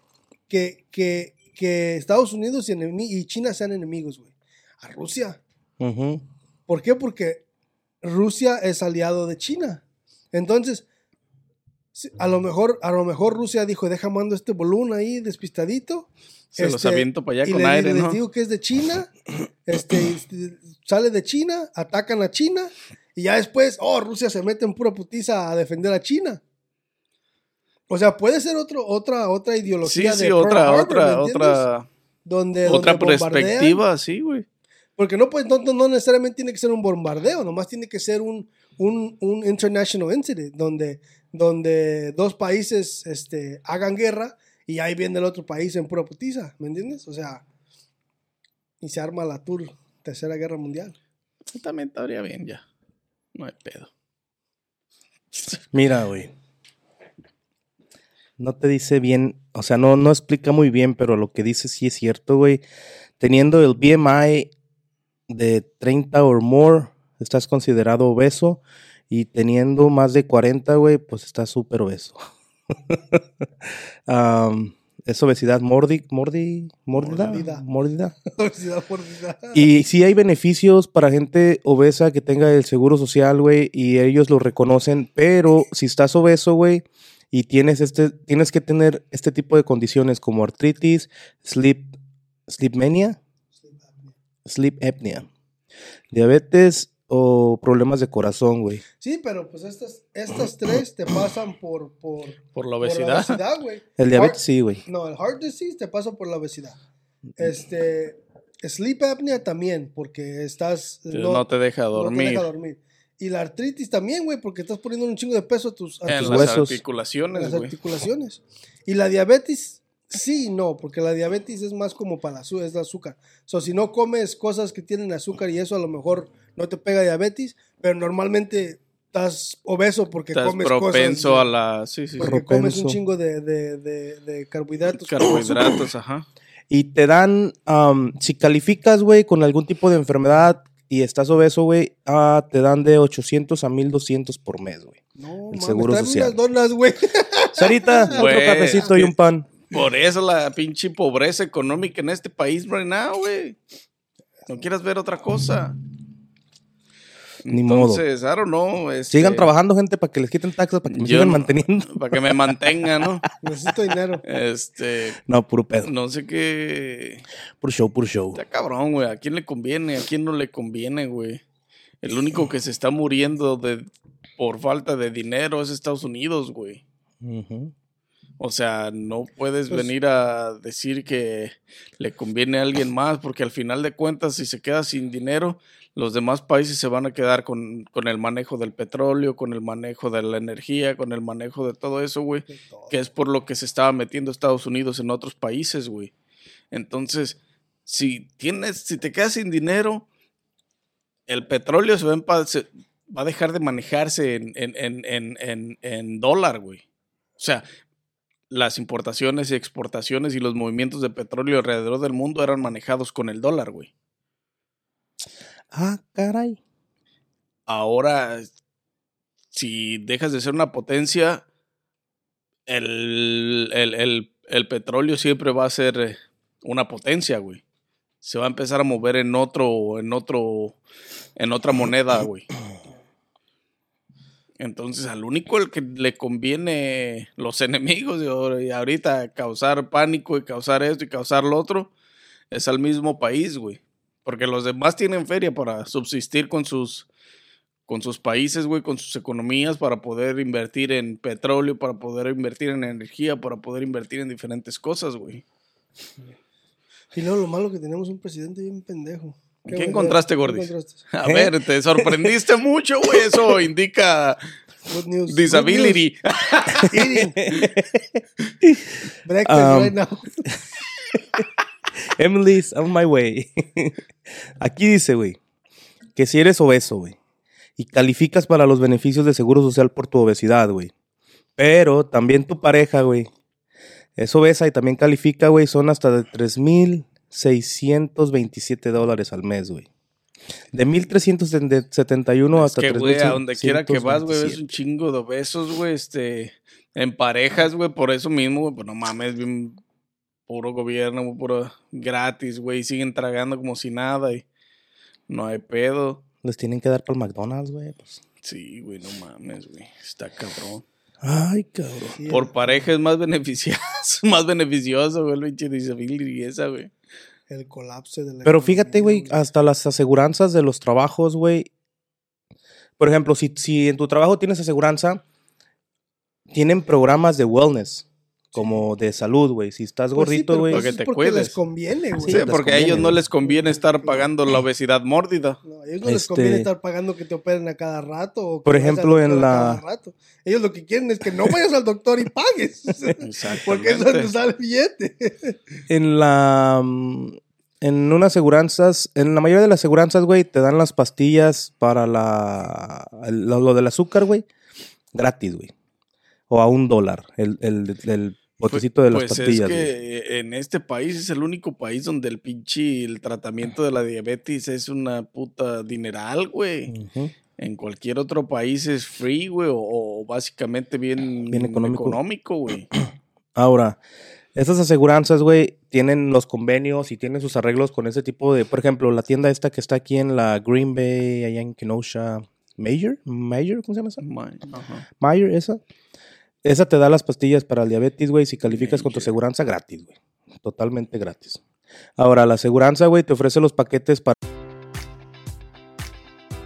que, que, que Estados Unidos y, China sean enemigos, güey? A Rusia. Ujú. ¿Por qué? Porque Rusia es aliado de China. Entonces, a lo mejor, a lo mejor Rusia dijo, deja mando este volumen ahí despistadito. se los este, aviento para allá y con le- aire, les ¿no? digo que es de China. Este, y sale de China, atacan a China. Y ya después, oh, Rusia se mete en pura putiza a defender a China. O sea, puede ser otro, otra, otra Sí, ideología de sí, Pearl otra, Harbor, ¿me otra, otra, donde, otra donde perspectiva, sí, güey. Porque no, pues, no, no- no necesariamente tiene que ser un bombardeo, nomás tiene que ser un, un, un international incident, donde, donde dos países este, hagan guerra y ahí viene el otro país en pura putiza, ¿me entiendes? O sea, y se arma la tour, tercera guerra mundial. También estaría bien ya. No hay pedo. Mira, güey. No te dice bien, o sea, no, no explica muy bien, pero lo que dice sí es cierto, güey. Teniendo el BMI de 30 o more, estás considerado obeso. Y teniendo más de 40, güey, pues estás súper obeso. Am, es obesidad mordi, mordi, mordida, Mordida. mordida. Obesidad mórbida. Y sí hay beneficios para gente obesa que tenga el seguro social, güey, y ellos lo reconocen, pero si estás obeso, güey, y tienes este, tienes que tener este tipo de condiciones como artritis, sleep, sleepmania, sleep apnea, diabetes o problemas de corazón, güey. Sí, pero pues estas, estas tres te pasan por, por, Por la por obesidad. obesidad, güey. El diabetes Heart- sí, güey. No, el heart disease te pasa por la obesidad. Este, sleep apnea también, porque estás... no, te deja no te dormir. deja dormir. Y la artritis también, güey, porque estás poniendo un chingo de peso a tus, a en tus las huesos. articulaciones, las güey. articulaciones. Y la diabetes, sí, y no, porque la diabetes es más como para la es el azúcar. O sea, si no comes cosas que tienen azúcar y eso a lo mejor no te pega diabetes, pero normalmente estás obeso porque Estás comes propenso cosas. a la. Sí, sí, sí. Porque comes un chingo de, de, de, de carbohidratos. Carbohidratos, ajá. Y te dan, am, si calificas, güey, con algún tipo de enfermedad y estás obeso, güey, ah, te dan de 800 a 1200 por mes, güey. No, El seguro social. unas donas, güey. Sarita, otro Güey, cafecito y un pan. Por eso la pinche pobreza económica en este país right now, güey. No quieras ver otra cosa. Ni modo. Entonces, I don't know. este, Sigan trabajando, gente, para que les quiten taxas, para que me yo sigan no- manteniendo. Para que me mantenga, ¿no? Necesito dinero. Este, No, puro pedo. no sé qué. Puro show, puro show. Está cabrón, güey. ¿A quién le conviene? ¿A quién no le conviene, güey? El único que se está muriendo de, por falta de dinero es Estados Unidos, güey. O sea, no puedes Pues- venir a decir que le conviene a alguien más, porque al final de cuentas, si se queda sin dinero, los demás países se van a quedar con, con el manejo del petróleo, con el manejo de la energía, con el manejo de todo eso, güey. Que es por lo que se estaba metiendo Estados Unidos en otros países, güey. Entonces, si tienes, si te quedas sin dinero, el petróleo se va, a dejar de manejarse en, en, en, en, en, en dólar, güey. O sea, las importaciones y exportaciones y los movimientos de petróleo alrededor del mundo eran manejados con el dólar, güey. Ah, caray. Ahora, si dejas de ser una potencia, el, el, el, el petróleo siempre va a ser eh, una potencia, güey. Se va a empezar a mover en otro, en otro, en otra moneda, güey. Entonces, al único el que le conviene los enemigos y ahorita causar pánico y causar esto y causar lo otro es al mismo país, güey. Porque los demás tienen feria para subsistir con sus, con sus países, güey, con sus economías, para poder invertir en petróleo, para poder invertir en energía, para poder invertir en diferentes cosas, güey. Y luego lo malo que tenemos un presidente bien pendejo. ¿Qué encontraste, ¿qué Gordis? A ver, te sorprendiste mucho, güey. Eso indica Good news. good disability. news. Breakfast Um, right now. Emily's on my way. Aquí dice, güey, que si eres obeso, güey, y calificas para los beneficios de seguro social por tu obesidad, güey. Pero también tu pareja, güey, es obesa y también califica, güey, son hasta de 3.627 dólares al mes, güey. De 1.371 Es hasta que, güey, a donde quiera que vas, güey, 3.627. un chingo de obesos, güey, este, en parejas, güey, por eso mismo, güey, pues no mames, bien puro gobierno, puro gratis, güey, siguen tragando como si nada y no hay pedo. Les tienen que dar para el McDonald's, güey. pues. Sí, güey, no mames, güey, está cabrón. Ay, cabrón. Sí, Por pareja es más beneficioso, más beneficioso, güey, el pinche disability y esa, güey. el colapso de la Pero fíjate, güey, hasta las aseguranzas de los trabajos, güey. Por ejemplo, si, si en tu trabajo tienes aseguranza, tienen programas de wellness, como de salud, güey. Si estás Pues sí, gordito, pero güey. pues Porque es te porque cuides. les conviene, güey. Sí, porque a ellos no les conviene estar pagando la obesidad mórbida. No, a ellos no les conviene Este- estar pagando que te operen a cada rato. O que Por vayas al ejemplo, en la- cada rato. Ellos lo que quieren es que no vayas al doctor y pagues. Porque eso te sale billete. En la. mm, En unas aseguranzas, en la mayoría de las aseguranzas, güey, te dan las pastillas para la. lo del azúcar, güey, gratis, güey. O a un dólar, el, el, el botecito de las pues pastillas, es güey. que en este país es el único país donde el pinche el tratamiento de la diabetes es una puta dineral, güey. Ujú. En cualquier otro país es free, güey, o, o básicamente bien, Bien económico. económico, güey. Ahora, estas aseguranzas, güey, tienen los convenios y tienen sus arreglos con ese tipo de, por ejemplo, la tienda esta que está aquí en la Green Bay, allá en Kenosha, Major, Major, ¿cómo se llama esa? Man, ajá. Mayer, esa. Esa te da las pastillas para el diabetes, güey, si calificas con tu aseguranza gratis, güey. Totalmente gratis. Ahora, la aseguranza, güey, te ofrece los paquetes para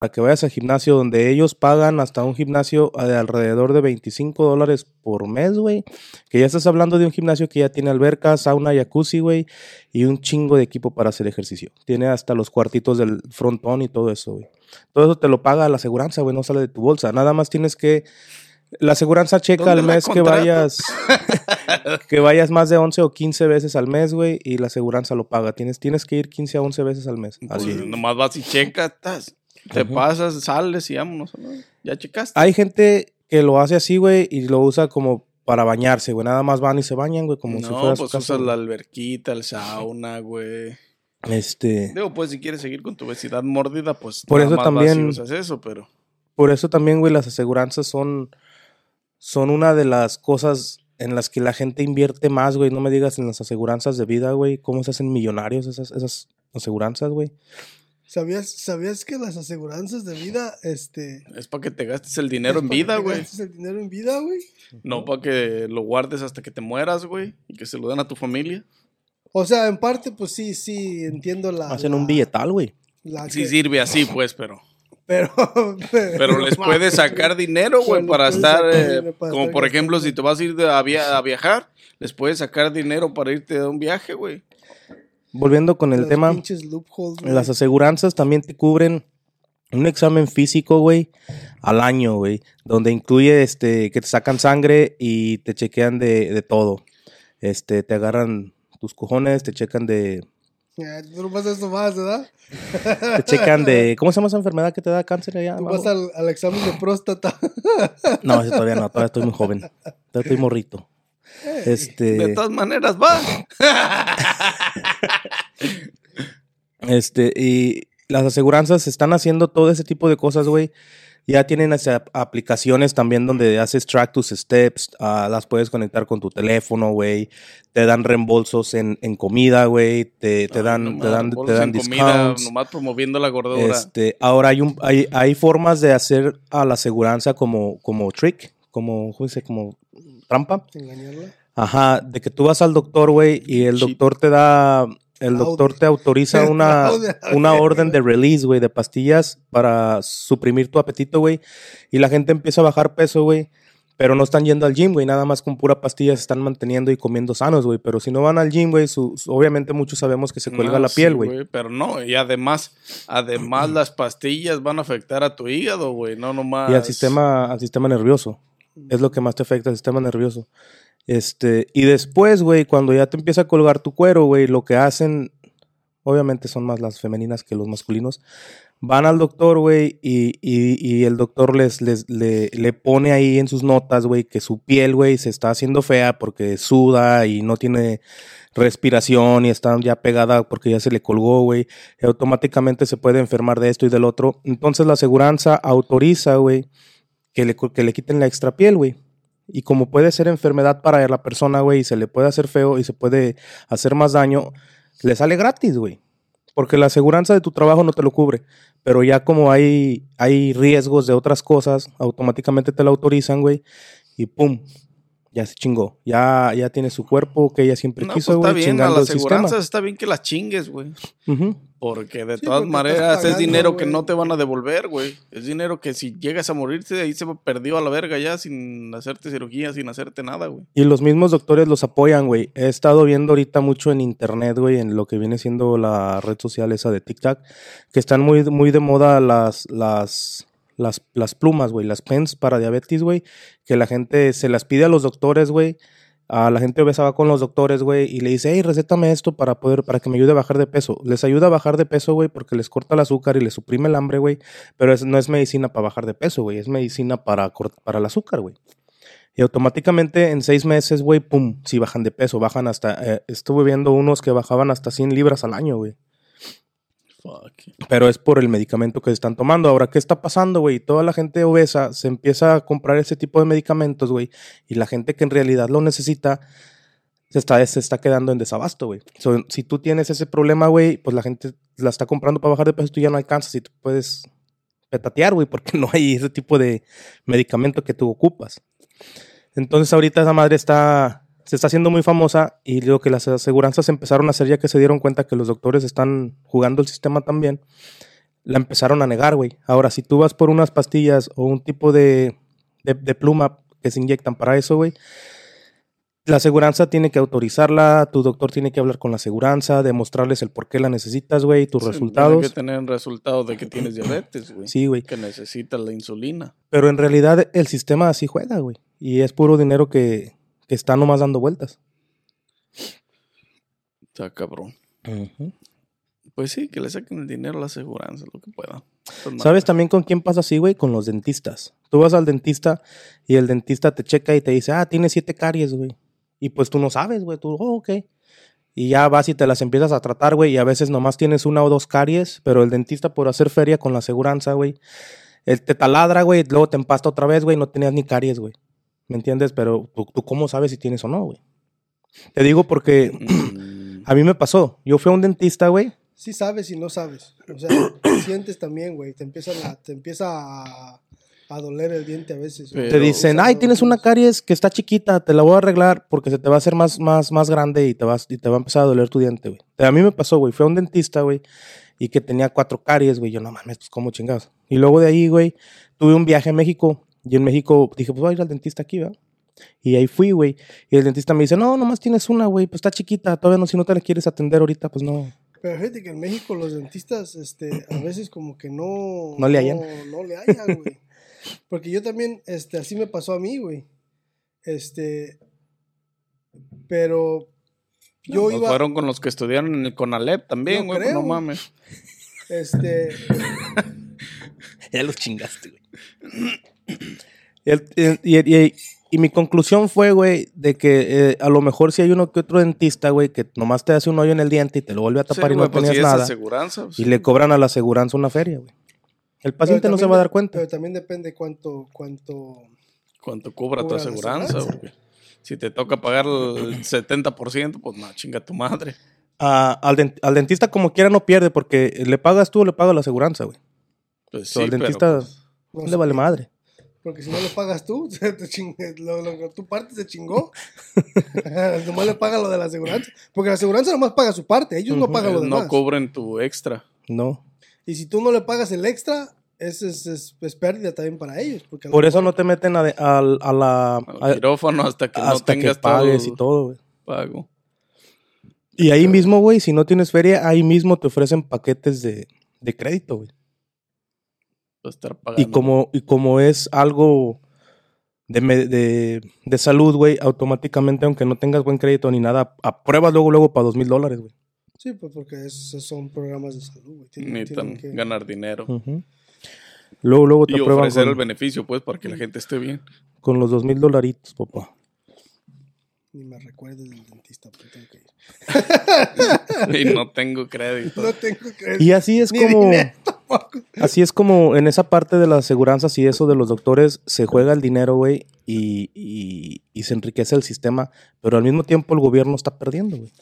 para que vayas al gimnasio donde ellos pagan hasta un gimnasio de alrededor de 25 dólares por mes, güey. Que ya estás hablando de un gimnasio que ya tiene alberca, sauna, jacuzzi, güey. Y un chingo de equipo para hacer ejercicio. Tiene hasta los cuartitos del frontón y todo eso, güey. Todo eso te lo paga la aseguranza, güey. No sale de tu bolsa. Nada más tienes que... La aseguranza checa ¿Dónde al mes que vayas... que vayas más de 11 o 15 veces al mes, güey. Y la aseguranza lo paga. Tienes, tienes que ir 15 a 11 veces al mes. Pues, Así. nomás vas y checas, te pasas, sales y vámonos. ¿no? Ya checaste. Hay gente que lo hace así, güey, y lo usa como para bañarse, güey. Nada más van y se bañan, güey, como si no, fuera su pues casa, usas la alberquita, el sauna, güey. Este, Digo, pues si quieres seguir con tu obesidad mórbida, pues Por nada eso más vas también- y usas eso, pero por eso también, güey, las aseguranzas son, son una de las cosas en las que la gente invierte más, güey. No me digas en las aseguranzas de vida, güey. ¿Cómo se hacen millonarios esas, esas aseguranzas, güey? ¿Sabías, ¿Sabías que las aseguranzas de vida, este... es para que te gastes el dinero es en para que vida, te güey. gastes el dinero en vida, güey? No para que lo guardes hasta que te mueras, güey, y que se lo den a tu familia. O sea, en parte, pues sí, sí, entiendo la... Hacen la- un billetal, güey. la Sí que- sirve así, pues, pero Pero, pero les puedes sacar dinero, güey, Pero les para puedes estar, sacar eh, dinero para como estar por ejemplo, si te vas a ir de- a, via- a viajar, les puedes sacar dinero para irte a un viaje, güey. Volviendo con el Los tema. loopholes. Las aseguranzas también te cubren un examen físico, güey, al año, güey, donde incluye este que te sacan sangre y te chequean de, de todo. Este, te agarran tus cojones, te checan de Tú no pasas esto más, ¿verdad? te checan de ¿cómo se llama esa enfermedad que te da cáncer allá? Tú vas al, al examen de próstata. No, ese todavía no, todavía estoy muy joven. Todavía estoy morrito. De Este, todas maneras, va. Este, y las aseguranzas están haciendo todo ese tipo de cosas, güey. Ya tienen aplicaciones también donde haces track tus steps, ah, las puedes conectar con tu teléfono, güey. Te dan reembolsos en, en comida, güey. Te, te Ay, dan, nomás, te dan, te dan comida, nomás promoviendo la gordura. Este, ahora hay un, hay, hay formas de hacer a la aseguranza como, como trick, como, ¿cómo dice? Como trampa. Engañarla. Ajá, de que tú vas al doctor, güey, y el doctor te da, el doctor te autoriza una, una orden de release, güey, de pastillas para suprimir tu apetito, güey. Y la gente empieza a bajar peso, güey. Pero no están yendo al gym, güey. Nada más con pura pastilla se están manteniendo y comiendo sanos, güey. Pero si no van al gym, güey, su- su- obviamente muchos sabemos que se cuelga No, la piel, güey. Pero no, y además, además las pastillas van a afectar a tu hígado, güey, no nomás. y al sistema, al sistema nervioso. Es lo que más te afecta, el sistema nervioso. Este, y después, güey, cuando ya te empieza a colgar tu cuero, güey, lo que hacen, obviamente son más las femeninas que los masculinos, van al doctor, güey, y, y- el doctor les, les le, le pone ahí en sus notas, güey, que su piel, güey, se está haciendo fea porque suda y no tiene respiración y está ya pegada porque ya se le colgó, güey. Automáticamente se puede enfermar de esto y del otro. Entonces la aseguranza autoriza, güey, que le, que le quiten la extra piel, güey. Y como puede ser enfermedad para la persona, güey, y se le puede hacer feo y se puede hacer más daño, le sale gratis, güey. Porque la aseguranza de tu trabajo no te lo cubre. Pero ya como hay, hay riesgos de otras cosas, automáticamente te la autorizan, güey. Y pum, ya se chingó. Ya, ya tiene su cuerpo que ella siempre No, quiso, pues está güey, bien, a la aseguranza está bien que las chingues, güey. Ujú. Porque de Sí, todas porque maneras es dinero que no te van a devolver, güey. Es dinero que si llegas a morirte, ahí se perdió a la verga ya sin hacerte cirugía, sin hacerte nada, güey. Y los mismos doctores los apoyan, güey. He estado viendo ahorita mucho en internet, güey, en lo que viene siendo la red social esa de TikTok, que están muy, muy de moda las, las, las, las plumas, güey, las pens para diabetes, güey, que la gente se las pide a los doctores, güey. A la gente obesa va con los doctores, güey, y le dice, hey, recétame esto para poder, para que me ayude a bajar de peso. Les ayuda a bajar de peso, güey, porque les corta el azúcar y les suprime el hambre, güey. Pero es- no es medicina para bajar de peso, güey, es medicina para, para el azúcar, güey. Y automáticamente en seis meses, güey, pum, sí bajan de peso, bajan hasta, eh, estuve viendo unos que bajaban hasta 100 libras al año, güey. Pero es por el medicamento que están tomando. Ahora, ¿qué está pasando, güey? Toda la gente obesa se empieza a comprar ese tipo de medicamentos, güey. Y la gente que en realidad lo necesita se está, se está quedando en desabasto, güey. So, si tú tienes ese problema, güey, pues la gente la está comprando para bajar de peso, tú ya no alcanzas y tú puedes petatear, güey, porque no hay ese tipo de medicamento que tú ocupas. Entonces ahorita esa madre está, se está haciendo muy famosa y lo que las aseguranzas empezaron a hacer ya que se dieron cuenta que los doctores están jugando el sistema también, la empezaron a negar, güey. Ahora, si tú vas por unas pastillas o un tipo de, de, de pluma que se inyectan para eso, güey, la aseguranza tiene que autorizarla, tu doctor tiene que hablar con la aseguranza, demostrarles el por qué la necesitas, güey, tus Sí, resultados. Tiene que tener resultados de que tienes diabetes, güey. Sí, güey. Que necesitas la insulina. Pero en realidad el sistema así juega, güey. Y es puro dinero que, que está nomás dando vueltas. Está cabrón. Pues sí, que le saquen el dinero a la aseguranza, lo que puedan. Pues. ¿Sabes también con quién pasa así, güey? Con los dentistas. Tú vas al dentista y el dentista te checa y te dice, ah, tienes siete caries, güey. Y pues tú no sabes, güey. Tú, oh, ok. Y ya vas y te las empiezas a tratar, güey. Y a veces nomás tienes una o dos caries, pero el dentista por hacer feria con la aseguranza, güey, él te taladra, güey, luego te empasta otra vez, güey, no tenías ni caries, güey. ¿Me entiendes? Pero ¿tú, tú cómo sabes si tienes o no, güey. Te digo porque Mm, a mí me pasó. Yo fui a un dentista, güey. Sí sabes y no sabes. O sea, sientes también, güey. Te empieza, la- te empieza a, a doler el diente a veces. güey. Te Pero- dicen, ay, tienes una caries que está chiquita, te la voy a arreglar porque se te va a hacer más, más, más grande y te, vas, y te va a empezar a doler tu diente, güey. A mí me pasó, güey. Fui a un dentista, güey, y que tenía cuatro caries, güey. Yo, no mames, pues cómo chingados. Y luego de ahí, güey, tuve un viaje a México. Y en México dije, pues voy a ir al dentista aquí, ¿verdad? Y ahí fui, güey. Y el dentista me dice, no, nomás tienes una, güey, pues está chiquita. Todavía no, si no te la quieres atender ahorita, pues no. Pero fíjate que en México los dentistas, este, a veces como que no... No le hallan. No, no le hallan, güey. Porque yo también, este, así me pasó a mí, güey. Este... Pero... Yo pues iba... Fueron con los que estudiaron en el CONALEP también, güey. pues no mames. Este... Ya los chingaste, güey. Y, el- y- y- y- y mi conclusión fue, güey, de que eh, a lo mejor si hay uno que otro dentista, güey, que nomás te hace un hoyo en el diente y te lo vuelve a Sí, tapar y güey, no pues, tenías si nada. aseguranza, pues, Y le cobran a la aseguranza una feria, güey. El paciente no se va a dar cuenta. Pero también depende cuánto, cuánto. ¿Cuánto cobra tu Cobra aseguranza, aseguranza. güey? Si te toca pagar el 70%, pues no, chinga tu madre. Ah, al, dent- al dentista como quiera no pierde porque le pagas tú o le paga la aseguranza, güey. Pues sí, pero, dentista pues, no le sé, vale madre. Porque si no le pagas tú, te chingue- lo, lo que tu parte se chingó. nomás le paga lo de la aseguranza. Porque la aseguranza nomás paga su parte, ellos no pagan lo ellos demás. no cobren tu extra. No. y si tú no le pagas el extra, eso es, es- es pérdida también para ellos. Porque a lo Por eso no te meten a, de- al- a la... Al a- quirófano hasta que no hasta que tengas pagues todo y todo, güey. pago. Y ahí mismo, güey, si no tienes feria, ahí mismo te ofrecen paquetes de, de crédito, güey. Vas a estar pagando. Y como, y como es algo de, me- de, de salud, güey, automáticamente, aunque no tengas buen crédito ni nada, apruebas luego, luego para dos mil dólares, güey. Sí, pues porque esos son programas de salud, güey. Tienen- Necesitan tienen que- ganar dinero. Luego, luego te Y aprueban ofrecer el con, beneficio, pues, para que la gente esté bien. con los dos mil dolaritos, papá. Ni me recuerdes del dentista, pero tengo que ir. y no tengo crédito. No tengo que Y así es Ni como... dinero. Así es como en esa parte de las aseguranzas y eso de los doctores se juega el dinero, güey, y, y- y se enriquece el sistema, pero al mismo tiempo el gobierno está perdiendo, güey.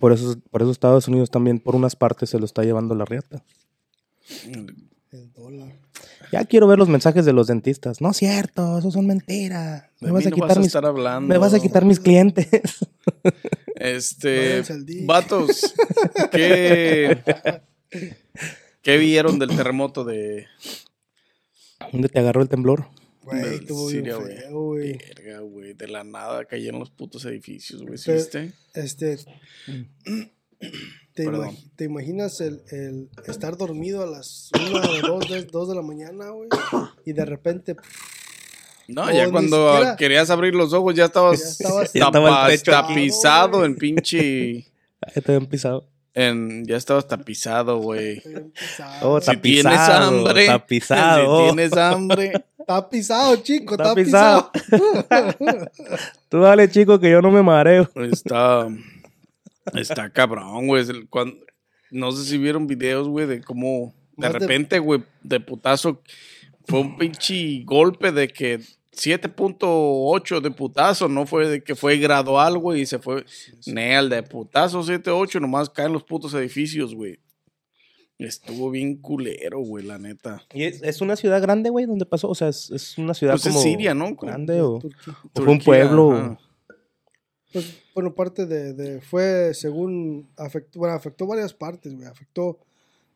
Por eso, por eso Estados Unidos también por unas partes se lo está llevando la riata. El dólar. Ya quiero ver los mensajes de los dentistas. No es cierto, eso son mentiras. Me vas a no quitar vas a mis, estar hablando. me vas a quitar mis clientes. Este, vatos, ¿qué, ¿qué vieron del terremoto de ¿Dónde te agarró el temblor? Güey, bien Siria, güey. feo, güey. verga, güey? De la nada cayeron los putos edificios, güey. ¿Sí viste? Este. ¿Te, imagi- te imaginas el, el estar dormido a las 1 o 2 de, dos de la mañana, güey? Y de repente No, No, ya cuando siquiera- quedas abrir los ojos ya estabas, Ya estabas- Ya estaba el techo aquí. tapizado en pinche... Ahí te habían pisado. En, ya estabas tapizado, güey. Oh, Si tienes Tapizado, hambre, tapizado. si tienes hambre, Está pisado, chico, está, Está pisado. Tú dale, chico, que yo no me mareo. está, está cabrón, güey. No sé si vieron videos, güey, de cómo de- repente, güey, de putazo, fue un pinche golpe de que 7.8 de putazo, no fue de que fue gradual, güey, y se fue, Neal, de putazo 7.8, nomás caen los putos edificios, güey. Estuvo bien culero, güey, la neta. ¿Y es, es una ciudad grande, güey, donde pasó? O sea, es, es una ciudad Pues es como Siria, ¿no? Grande o, Turquía. o fue un pueblo. ajá. Pues, bueno, parte de, de- fue según afectó, bueno, afectó varias partes, güey. Afectó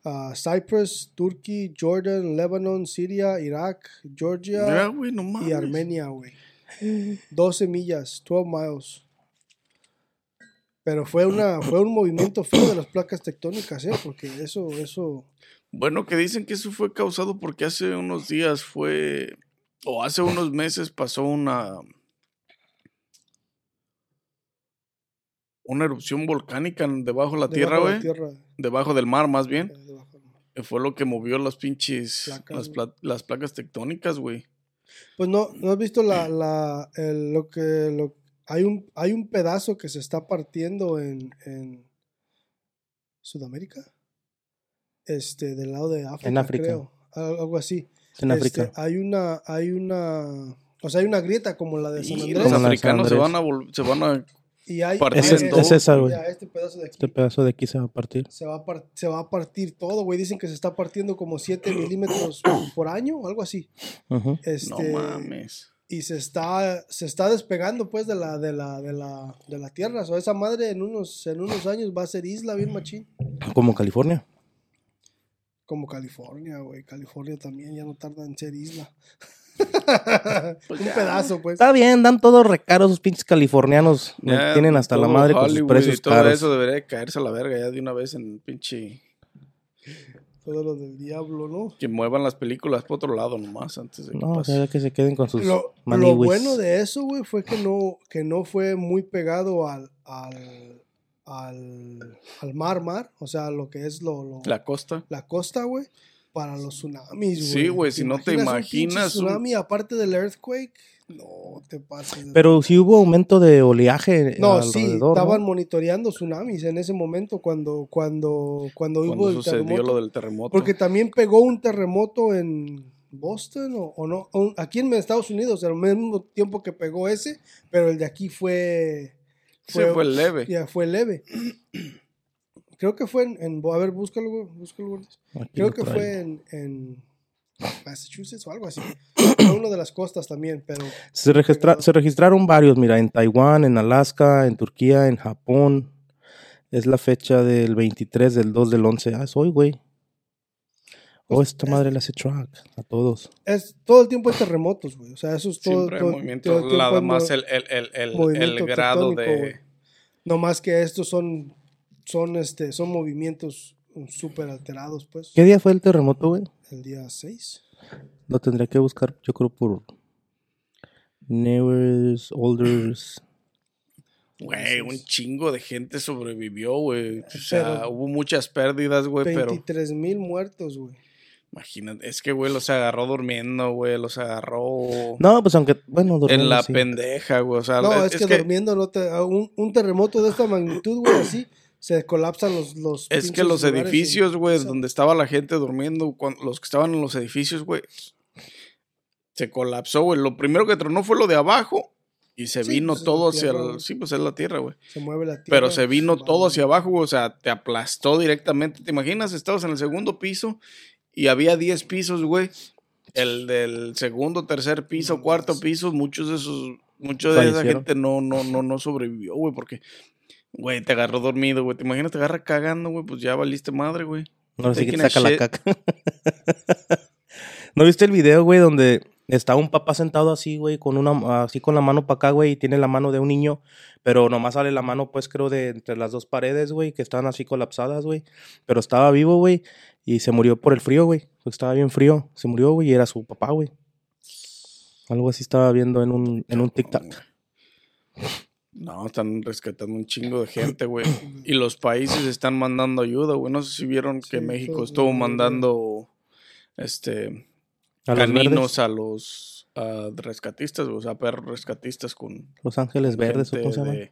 a Cyprus, Turquía, Jordan, Lebanon, Siria, Irak, Georgia no y Armenia, güey. 12 millas, 12 miles. Pero fue una fue un movimiento feo de las placas tectónicas, ¿eh? Porque eso eso Bueno, que dicen que eso fue causado porque hace unos días fue, o hace unos meses pasó una, una erupción volcánica debajo de la tierra, debajo güey. Debajo del mar, más bien. Fue lo que movió las pinches, Placas, las, pla- las placas tectónicas, güey. Pues no, ¿no has visto la, la, el- lo que, lo, hay un, hay un pedazo que se está partiendo en, en Sudamérica? Este, del lado de África, África. creo. Al- Algo así. en Este, África. hay una, hay una, o sea, hay una grieta como la de San Y Andrés. los San africanos se Andrés. van a, vol- se van a Y hay. Es esa, güey. este pedazo de aquí. Este pedazo de aquí se va a partir. Se va, a par- se va a partir todo, güey. Dicen que se está partiendo como 7 milímetros por año o algo así. Este, No mames. y se está se está despegando pues de la de la de la de la tierra o sea, esa madre en unos en unos años va a ser isla bien machín Como California. como California güey California también ya no tarda en ser isla Pues un ya. pedazo pues Está bien, dan todos recaros esos pinches californianos. Ya, Tienen hasta la todo madre con sus Hollywood precios y todo caros. eso debería de caerse a la verga ya de una vez en el pinche. todo lo del diablo no Que muevan las películas para otro lado nomás antes de que No, o pase. sea, que se queden con sus lo, bueno de eso güey fue que no que no fue muy pegado al al al, al mar mar o sea lo que es lo, lo- La costa. la costa, güey, para los tsunamis, güey. Sí, güey, si no te un imaginas un- tsunami aparte del earthquake, No te pases. Pero sí hubo aumento de oleaje no, sí, alrededor, ¿no? estaban monitoreando tsunamis en ese momento cuando, cuando, cuando, hubo Cuando el sucedió terremoto. lo del terremoto. Porque también pegó un terremoto en Boston o, o no, un- aquí en Estados Unidos, al mismo tiempo que pegó ese, pero el de aquí fue, Sí, fue leve. ya fue leve. Creo que fue en, en- a ver, búscalo, güey, búscalo, güey. Creo que fue en, en Massachusetts o algo así. Fue uno de las costas también, pero Se, registra- se registraron varios, mira, en Taiwán, en Alaska, en Turquía, en Japón. Es la fecha del 23 del 2 del 11. Ah, es hoy, güey. Oh, Pues, esta madre le hace track a todos. es todo el tiempo hay terremotos, güey. O sea, eso es todo, Siempre hay todo- movimiento. todo el tiempo Nada hay más el, el, el, el, el movimiento grado tectónico, de. No más que estos son, son, este, son movimientos súper alterados, pues. ¿Qué día fue el terremoto, güey? El día 6. Lo tendría que buscar, yo creo, por Newest, Olders. Güey, un chingo de gente sobrevivió, güey. O sea, Pero- hubo muchas pérdidas, güey, pero 23 mil muertos, güey. imagínate, es que, güey, los agarró durmiendo, güey, los agarró No, pues aunque, bueno, en durmiendo, la sí. pendeja, güey. O sea, No, es, que, durmiendo no te... Un, un terremoto de esta magnitud, güey, así, se colapsan los... los Es que los edificios, güey, donde estaba la gente durmiendo, cuan- los que estaban en los edificios, güey, se colapsó, güey. Lo primero que tronó fue lo de abajo y se Sí, vino pues, es todo hacia tierra, el... Sí, pues es la tierra, güey. Se mueve la tierra. Pero se vino todo hacia abajo, güey, o sea, te aplastó directamente. ¿Te imaginas? Estabas en el segundo piso y había 10 pisos, güey. El del segundo, tercer piso, No cuarto piso, muchos de esos, muchos de esa gente no, no, no, no sobrevivió, güey, porque, güey, te agarró dormido, güey. ¿Te imaginas? Te agarra cagando, güey, pues ya valiste madre, güey. No sé que te saca la caca. ¿No viste el video, güey, donde está un papá sentado así, güey, con una así con la mano para acá, güey, y tiene la mano de un niño, pero nomás sale la mano, pues creo, de entre las dos paredes, güey, que están así colapsadas, güey. Pero estaba vivo, güey, y se murió por el frío, güey. porque Estaba bien frío. Se murió, güey, y era su papá, güey. Algo así estaba viendo en un, en un TikTok. No, están rescatando un chingo de gente, güey. Y los países están mandando ayuda, güey. No sé si vieron que Sí, México todo estuvo mandando, este, A los caninos a los ah, rescatistas, o sea, perros rescatistas con Los Ángeles Verdes, ¿o cómo se llama? de-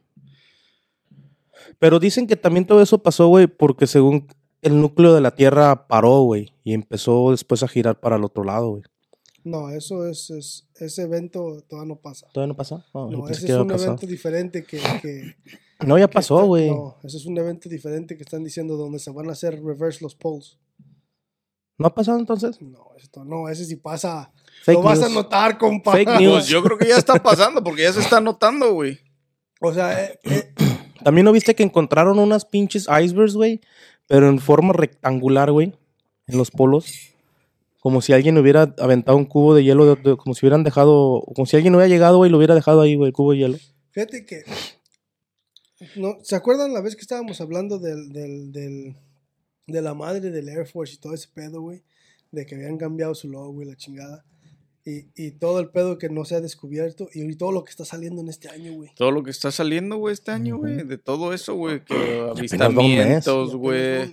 Pero dicen que también todo eso pasó, güey, porque según el núcleo de la Tierra paró, güey, y empezó después a girar para el otro lado, güey. No, eso es, es- Ese evento todavía no pasa. ¿Todavía no pasó? No, yo No, ese que es un pasado. evento diferente que... que No, ya que pasó, güey. No, ese es un evento diferente que están diciendo donde se van a hacer reverse los polls. ¿No ha pasado entonces? No, esto no, ese sí pasa. Fake Lo vas a notar, compa. Fake news. Pues yo creo que ya está pasando, porque ya se está notando, güey. O sea, eh, eh, También no viste que encontraron unas pinches icebergs, güey, pero en forma rectangular, güey, en los polos. Como si alguien hubiera aventado un cubo de hielo, de- de- como si hubieran dejado, como si alguien hubiera llegado, güey, y lo hubiera dejado ahí, güey, el cubo de hielo. fíjate que... No, ¿Se acuerdan la vez que estábamos hablando del, del, del- de la madre del Air Force y todo ese pedo, güey? De que habían cambiado su logo y la chingada. Y, y todo el pedo que no se ha descubierto y todo lo que está saliendo en este año, güey. Todo lo que está saliendo, güey, este año, güey. De todo eso, güey. Que dos meses. avistamientos, güey.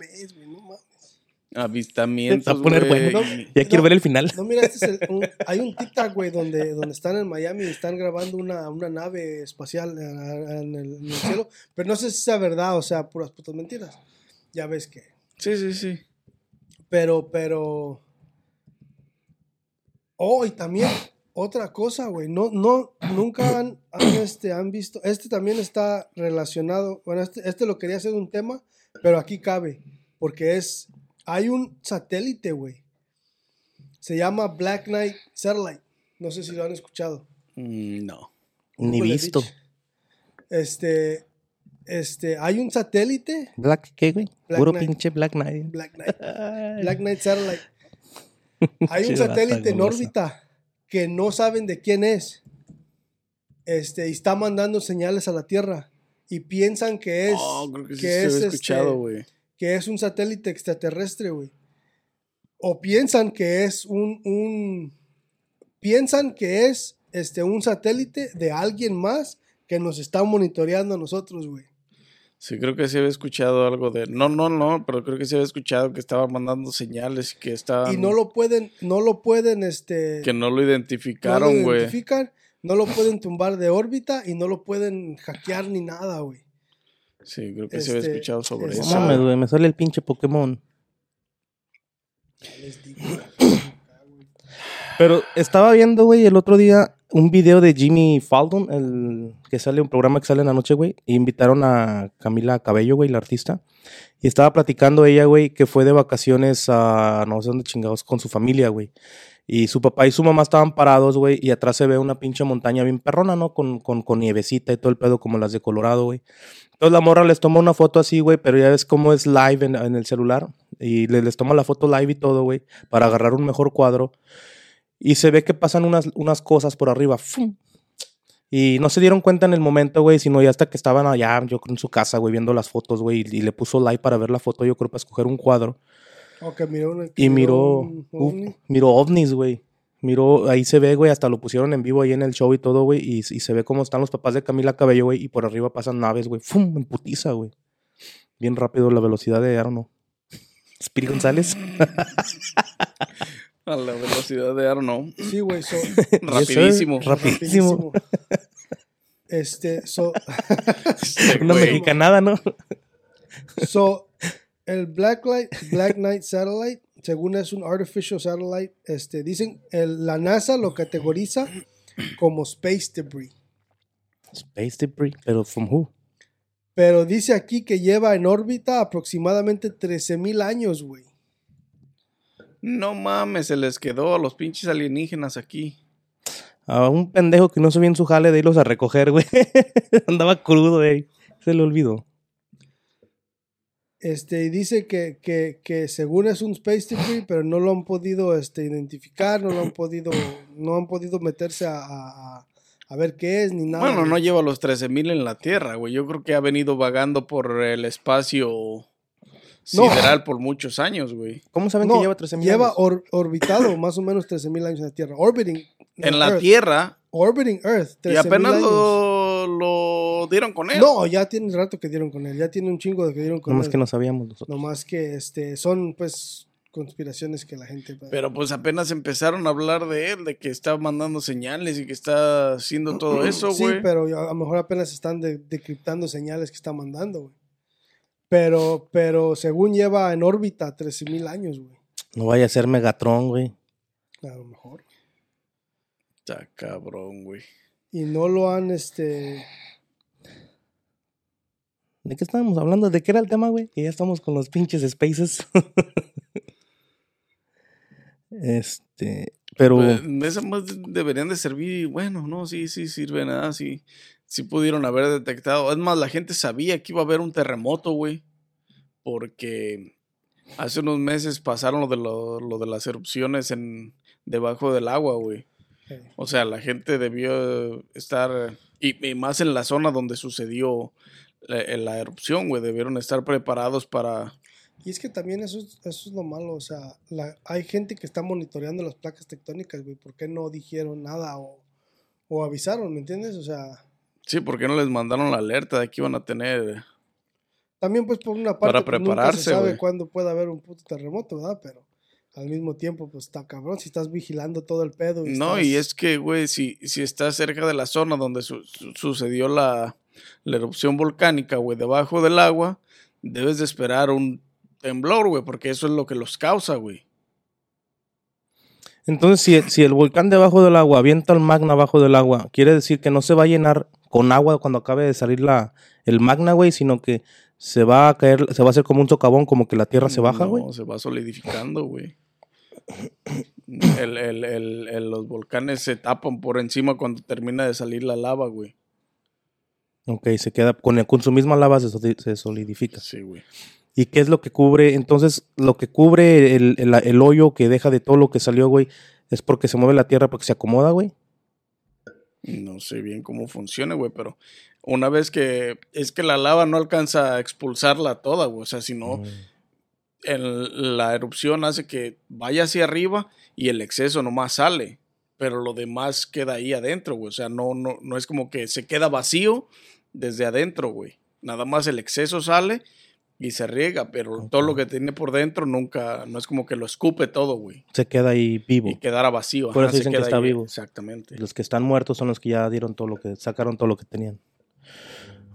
Avistamientos, a poner güey. bueno. Ya quiero No. ver el final. No, mira, este es el- un- hay un TikTok, güey, donde, donde están en Miami y están grabando una, una nave espacial en, en el, en el cielo. Pero no sé si sea verdad o sea puras putas mentiras. Ya ves que. Sí, sí, sí. Pero, pero. Oh, y también otra cosa, güey. No, no, nunca han, han, este, han visto. Este también está relacionado. Bueno, este, este lo quería hacer un tema, pero aquí cabe. Porque es. Hay un satélite, güey. Se llama Black Knight Satellite. No sé si lo han escuchado. Mm, No. Ni visto. Beach. Este. Este. Hay un satélite. Black, ¿qué, güey? Black Puro Knight. pinche Black Knight. Black Knight. Black Knight Satellite. Hay un satélite en órbita que no saben de quién es. Este, y está mandando señales a la Tierra. Y piensan que es. Oh, creo que sí que se es, había este, escuchado, güey. Que es un satélite extraterrestre, güey. O piensan que es un, un piensan que es este un satélite de alguien más que nos está monitoreando a nosotros, güey. Sí, creo que sí había escuchado algo de... No, no, no, pero creo que sí había escuchado que estaba mandando señales y que estaban... Y no lo pueden, no lo pueden, este, Que no lo no lo identificaron, güey. identifican, no lo pueden tumbar de órbita y no lo pueden hackear ni nada, güey. Sí, creo que se había Este, escuchado sobre es- No eso. mames, güey, me sale el pinche Pokémon. Pero estaba viendo, güey, el otro día un video de Jimmy Fallon, el que sale, un programa que sale en la noche, güey. Y invitaron a Camila Cabello, güey, la artista. Y estaba platicando ella, güey, que fue de vacaciones a no sé dónde chingados con su familia, güey. Y su papá y su mamá estaban parados, güey, y atrás se ve una pinche montaña bien perrona, ¿no? Con, con, con nievecita y todo el pedo como las de Colorado, güey. Entonces la morra les toma una foto así, güey, pero ya ves cómo es live en, el celular. Y le- les toma la foto live y todo, güey, para agarrar un mejor cuadro. Y se ve que pasan unas, unas cosas por arriba. ¡fum! Y no se dieron cuenta en el momento, güey, sino ya hasta que estaban allá, yo creo, en su casa, güey, viendo las fotos, güey, y, y le puso like para ver la foto, yo creo, para escoger un cuadro. Ok, miró una- Y miró, un miró ovnis, güey. Miró, ahí se ve, güey, hasta lo pusieron en vivo ahí en el show y todo, güey, y, y se ve cómo están los papás de Camila Cabello, güey, y por arriba pasan naves, güey, ¡fum! En putiza, güey. Bien rápido la velocidad de, I don't know. Spirit González. A la velocidad de, know, Sí, güey, so, rapidísimo. Rapidísimo. Este, so, Una mexicanada, ¿no? so, el Black Light, Black Knight Satellite, según es un artificial satellite, este, dicen, el- la NASA lo categoriza como space debris. Space debris, pero from who? Pero dice aquí que lleva en órbita aproximadamente 13.000 años, güey. No mames, se les quedó a los pinches alienígenas aquí. A un pendejo que no se bien su jale de irlos a recoger, güey. Andaba crudo, güey. Se le olvidó. Este, y dice que, que, que según es un space debris, pero no lo han podido este, identificar, no lo han podido, no han podido meterse a, a- ver qué es ni nada. Bueno, no lleva los 13.000 en la Tierra, güey. Yo creo que ha venido vagando por el espacio sideral por muchos años, güey. ¿Cómo saben No, que lleva 13 mil lleva años? or- orbitado más o menos 13.000 años en la Tierra. Orbiting. En la Earth. Tierra. Orbiting Earth. Y 13.000 apenas años. lo, dieron con él. No, ya tiene rato que dieron con él. Ya tiene un chingo de que dieron con No más él. que no sabíamos nosotros. No más que este, son pues conspiraciones que la gente... Pero pues apenas empezaron a hablar de él, de que está mandando señales y que está haciendo todo eso, Sí, güey. pero a lo mejor apenas están de- decriptando señales que está mandando, güey. Pero, pero según lleva en órbita 13.000 años, güey. No vaya a ser Megatron, güey. A lo mejor. Está cabrón, güey. Y no lo han, este... ¿De qué estábamos hablando? ¿De qué era el tema, güey? Que ya estamos con los pinches spaces. este, pero Pues, esas más de- deberían de servir, bueno, no, sí, sí sirven, nada, sí, sí pudieron haber detectado. Es más, la gente sabía que iba a haber un terremoto, güey, porque hace unos meses pasaron lo de, lo, lo de las erupciones en debajo del agua, güey. O sea, la gente debió estar, y, y más en la zona donde sucedió la, la erupción, güey, debieron estar preparados para... Y es que también eso, es- eso es lo malo, o sea, la- hay gente que está monitoreando las placas tectónicas, güey. ¿Por qué no dijeron nada o, o avisaron, me entiendes? O sea, Sí, ¿por qué no les mandaron la alerta de que iban a tener... también pues por una Para parte pues, nunca se sabe cuándo puede haber un puto terremoto, ¿verdad? Pero al mismo tiempo, pues está cabrón si estás vigilando todo el pedo. Y No, y es que, güey, si, si estás cerca de la zona donde su- su- sucedió la, la erupción volcánica, güey, debajo del agua, debes de esperar un temblor, güey, porque eso es lo que los causa, güey. entonces si, si el volcán debajo del agua avienta el magna abajo del agua, quiere decir que no se va a llenar con agua cuando acabe de salir la, el magna, güey, sino que se va a caer, se va a hacer como un socavón, como que la tierra se baja, güey. No, se va solidificando, güey. El- el- el- el- los volcanes se tapan por encima cuando termina de salir la lava, güey. Ok, se queda con, con su misma lava se, soli- se solidifica. Sí, güey. ¿Y qué es lo que cubre? Entonces, lo que cubre el, el- el hoyo que deja de todo lo que salió, güey, es porque se mueve la tierra, porque se acomoda, güey. No sé bien cómo funciona, güey, pero una vez que es que la lava no alcanza a expulsarla toda, güey. O sea, si no, Mm. el- la erupción hace que vaya hacia arriba y el exceso nomás sale, pero lo demás queda ahí adentro, güey. O sea, no, no, no es como que se queda vacío desde adentro, güey. Nada más el exceso sale, y se riega, pero todo lo que tiene por dentro nunca, no es como que lo escupe todo, güey. Se queda ahí vivo. Y quedara vacío. Por ajá, eso se dicen que está ahí, vivo. Exactamente. Los que están muertos son los que ya dieron todo lo que, sacaron todo lo que tenían.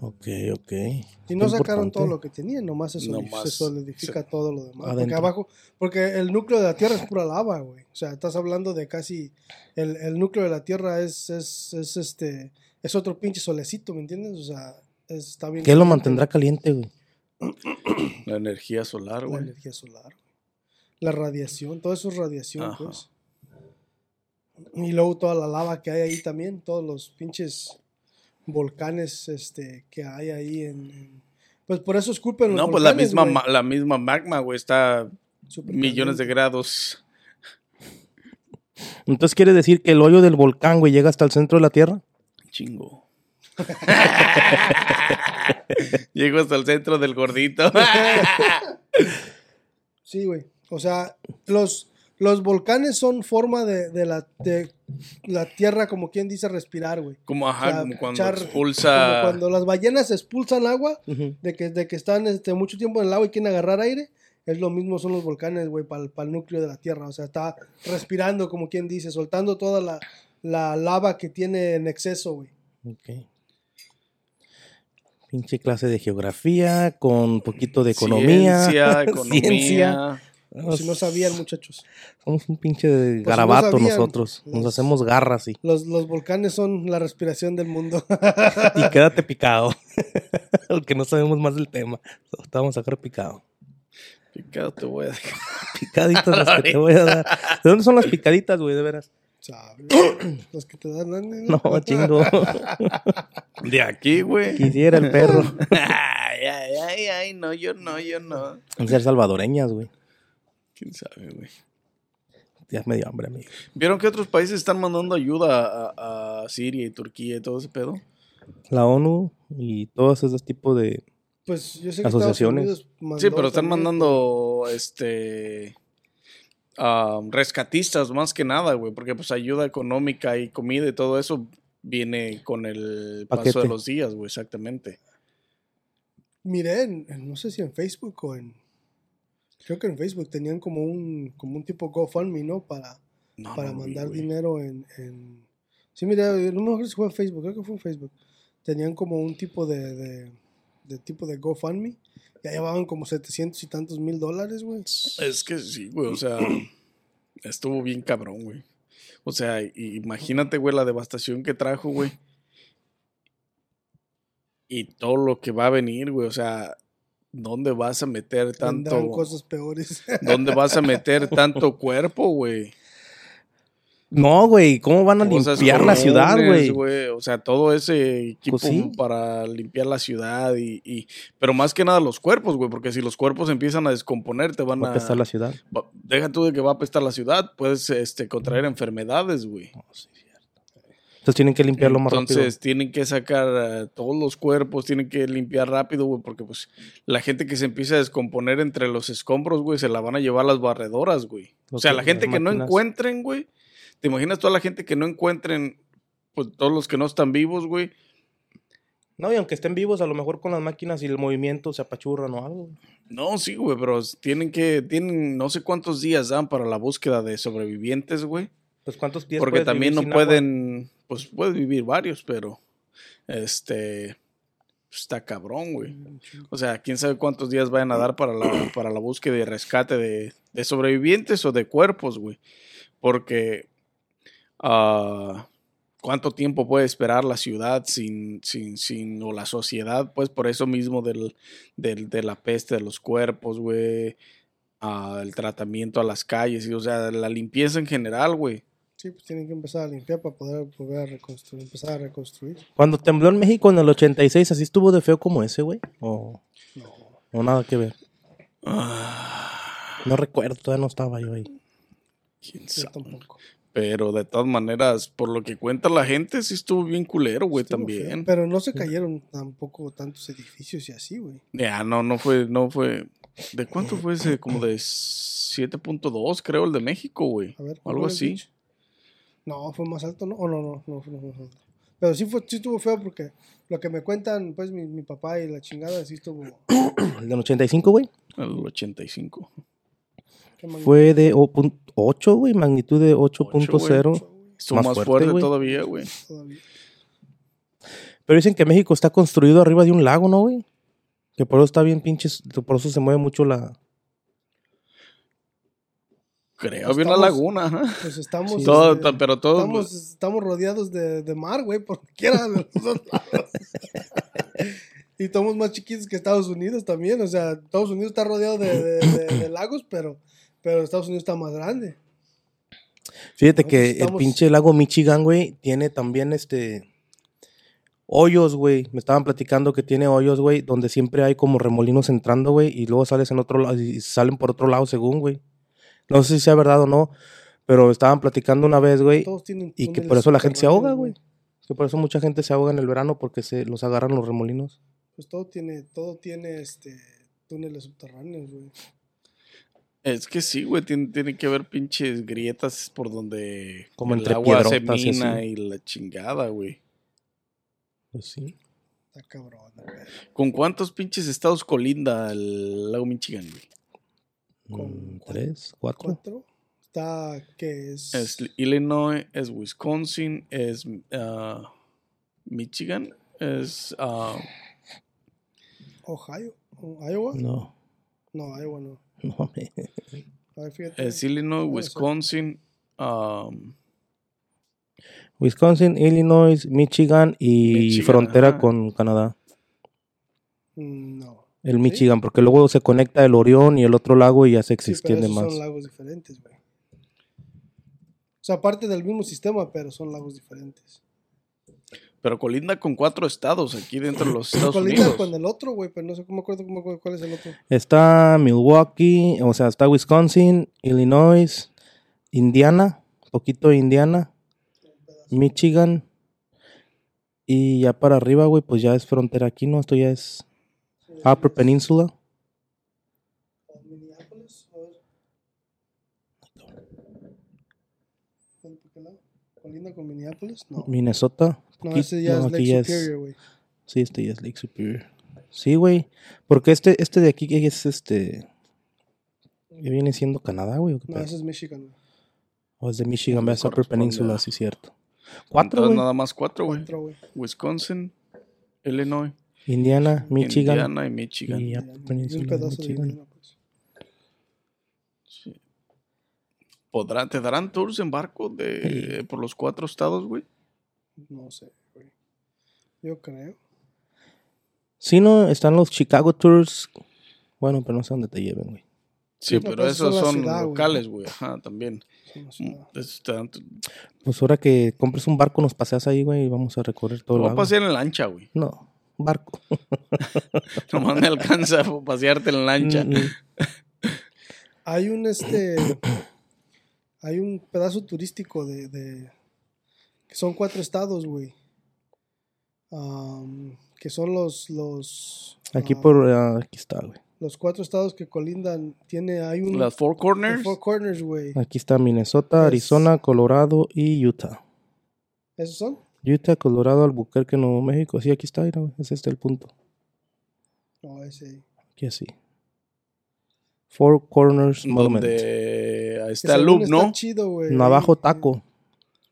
Ok, ok. Y no sacaron importante. todo lo que tenían, nomás se, solidifica se- todo lo demás. Porque abajo, porque el núcleo de la Tierra es pura lava, güey. O sea, estás hablando de casi, el, el núcleo de la Tierra es, es, es este, es otro pinche solecito, ¿me entiendes? O sea, es- está bien. ¿Qué lo mantendrá caliente, güey? La energía solar, La güey. energía solar. La radiación, todo eso es radiación, Ajá. pues. Y luego toda la lava que hay ahí también, todos los pinches volcanes este, que hay ahí en... en- Pues por eso esculpen los No, pues la misma, ma- la misma magma, güey, está Súper millones de grados. Entonces quiere decir que el hoyo del volcán, güey, llega hasta el centro de la Tierra. Chingo. Llego hasta el centro del gordito. Sí, güey. O sea, los, los volcanes son forma de, de la, de la tierra, como quien dice, respirar, güey. como, O ajá, sea, como cuando expulsa. como cuando las ballenas expulsan agua, de que, de que están este, mucho tiempo en el agua y quieren agarrar aire, es lo mismo son los volcanes, güey, para el núcleo de la Tierra. O sea, está respirando, como quien dice, soltando toda la, la lava que tiene en exceso, güey. Ok. Pinche clase de geografía con un poquito de economía. Ciencia, economía. ciencia. Si no sabían, muchachos. Somos un pinche de Pues, garabato no nosotros. Nos Los- hacemos garras y, Los, los volcanes son la respiración del mundo. y quédate picado. Porque no sabemos más del tema. Te vamos a sacar picado. Picado te voy a dejar. Picaditas las que te voy a dar. ¿De dónde son las picaditas, güey? De veras. ¿Sabes? Los que te dan. No, chingo. De aquí, güey. Quisiera el perro. Ay, ay, ay, ay, no, yo no, yo no. En ser salvadoreñas, güey. ¿Quién sabe, güey? Ya me dio hambre, amigo. ¿Vieron que otros países están mandando ayuda a, a Siria y Turquía y todo ese pedo? La ONU y todos esos tipos de... Pues yo sé que Asociaciones. Sí, pero están también, mandando este rescatistas más que nada, güey, porque pues ayuda económica y comida y todo eso viene con el paso Paquete. de los días, güey, exactamente. Miré, en- en- no sé si en Facebook o en. Creo que en Facebook tenían como un, como un tipo GoFundMe, ¿no? Para, No, para no lo vi, mandar güey. dinero en, en- Sí, mira, no me acuerdo si fue en Facebook, creo que fue en Facebook. Tenían como un tipo de, de, de tipo de GoFundMe. Ya llevaban como 700 y tantos mil dólares, güey. Es que sí, güey, o sea, estuvo bien cabrón, güey. O sea, imagínate, güey, la devastación que trajo, güey. Y todo lo que va a venir, güey, o sea, ¿dónde vas a meter tanto... cosas peores. ¿Dónde vas a meter tanto cuerpo, güey? No, güey, ¿cómo van a Cosas limpiar la ciudad, güey? O sea, todo ese equipo Pues sí. para limpiar la ciudad y, y- Pero más que nada los cuerpos, güey, porque si los cuerpos empiezan a descomponer, te van Va a... apestar la ciudad. va- Deja tú de que va a apestar la ciudad, puedes este, contraer enfermedades, güey. Entonces tienen que limpiarlo más Entonces rápido. tienen que sacar todos los cuerpos, tienen que limpiar rápido, güey, porque pues la gente que se empieza a descomponer entre los escombros, güey, se la van a llevar las barredoras, güey. O sea, la gente que no encuentren, güey. ¿Te imaginas toda la gente que no encuentren, pues todos los que no están vivos, güey? No, y aunque estén vivos, a lo mejor con las máquinas y el movimiento se apachurran o algo. No, sí, güey, pero tienen que, tienen no sé cuántos días dan para la búsqueda de sobrevivientes, güey. Pues cuántos días Porque también vivir no sin agua? pueden, pues puedes vivir varios, pero este está cabrón, güey. O sea, quién sabe cuántos días vayan a dar para la, para la búsqueda y rescate de, de sobrevivientes o de cuerpos, güey. Porque ah, cuánto tiempo puede esperar la ciudad sin, sin, sin, o la sociedad, pues por eso mismo del, del, de la peste de los cuerpos, güey. ah, el tratamiento a las calles, y, o sea, la limpieza en general, güey. Sí, pues tienen que empezar a limpiar para poder volver a reconstruir, empezar a reconstruir. Cuando tembló en México en el 86, ¿así estuvo de feo como ese, güey? O, o nada que ver. No recuerdo, todavía no estaba yo ahí. ¿Quién Yo sabe? tampoco. Pero de todas maneras, por lo que cuenta la gente, sí estuvo bien culero, güey, Estuvo también. feo, Pero no se cayeron tampoco tantos edificios y así, güey. Ya, no, no fue, no fue. ¿De cuánto fue ese? Como de 7.2, creo, el de México, güey. A ver, Algo ¿cuál es, así. No, fue más alto, ¿no? Oh, no, no, no, fue más alto. Pero sí, fue, sí estuvo feo porque lo que me cuentan, pues, mi, mi papá y la chingada, sí estuvo... El del 85, güey. El 85. Fue de 8, güey. Magnitud de 8.0. güey. Son Más más, fuerte, fuerte, todavía, güey. Pero dicen que México está construido arriba de un lago, ¿no, güey? Que por eso está bien pinches. Por eso se mueve mucho la. Creo, Estamos- había una laguna, ajá. Pues estamos... Todo, este, pero todo. Estamos, estamos rodeados de, de mar, güey, por quiera de los dos lados. y somos más chiquitos que Estados Unidos también. O sea, Estados Unidos está rodeado de, de- de- de lagos, pero, pero Estados Unidos está más grande. Fíjate que el pinche lago Michigan, güey, tiene también este. Hoyos, güey. Me estaban platicando que tiene hoyos, güey, donde siempre hay como remolinos entrando, güey, y luego sales en otro lado y salen por otro lado, según, güey. No sé si sea verdad o no, pero estaban platicando una vez, güey, y que por eso la gente se ahoga, güey. Que por eso mucha gente se ahoga en el verano porque se los agarran los remolinos. Pues todo tiene, todo tiene este túneles subterráneos, güey. Es que sí, güey. Tiene, tiene que haber pinches grietas por donde Como el entre agua se y mina y la chingada, güey. Pues sí. Está cabrón, güey. ¿Con cuántos pinches estados colinda el lago Michigan, güey? Con- Mm, ¿Tres? ¿Cuatro? Cuatro. Está, que es? Es Illinois, es Wisconsin, es ah, Michigan, es ah, Ohio. ¿Iowa? No, No, Iowa no. no mames. Es Illinois. Wisconsin, um, Wisconsin, Illinois, Michigan y Michigan, frontera ajá. con Canadá. No. El Michigan, porque luego se conecta el Orión y el otro lago y ya se Sí, extiende esos más. son lagos diferentes, güey. O sea, parte del mismo sistema, pero son lagos diferentes. Pero colinda con cuatro estados aquí dentro de los Estados Colinda Unidos. con el otro, güey, pero no sé cómo me acuerdo cómo, cuál es el otro. Está Milwaukee, o sea, está Wisconsin, Illinois, Indiana, poquito de Indiana, Michigan y ya para arriba, güey, pues ya es frontera aquí, ¿no? Esto ya es Upper Peninsula. ¿Colinda con Minneapolis? No. Minnesota. No, ese ya es Lake Superior, güey. Sí, este ya es Lake Superior. Sí, güey. Porque este, este de aquí es este. ¿Ya viene siendo Canadá, güey? ¿O, qué No, ese es Michigan, güey. ¿O es de Michigan, ves Upper Peninsula, sí, cierto. Cuatro, Entonces, güey. nada más cuatro, güey. Wisconsin, Illinois, Indiana, Michigan Indiana y Michigan. y Upper Peninsula. Michigan. Indiana, pues. Sí. ¿Podrán, ¿Te darán tours en barco de, por los cuatro estados, güey? No sé, güey. Yo creo. Sí, no, están los Chicago Tours. Bueno, pero no sé dónde te lleven, güey. Sí, pero pero esos son ciudad, locales, güey. Ajá, también. Dan- Pues ahora que compres un barco, nos paseas ahí, güey, y vamos a recorrer todo el Voy a pasear en lancha, güey. No, barco. Nomás me alcanza a pasearte en lancha. Mm, mm. Hay un este. hay un pedazo turístico de. de- que son cuatro estados, güey. Am, que son los. los Aquí por. ah, aquí está, güey. Los cuatro estados que colindan. Tiene. Hay un. Las Four Corners. Four Corners, güey. Aquí está Minnesota, Es- Arizona, Colorado y Utah. ¿Esos son? Utah, Colorado, Albuquerque, Nuevo México. Sí, aquí está, mira, güey. Es este el punto. No, ese. Aquí así. Four Corners. Donde ahí Que está el loop, ¿no? Está chido, güey. Navajo Taco.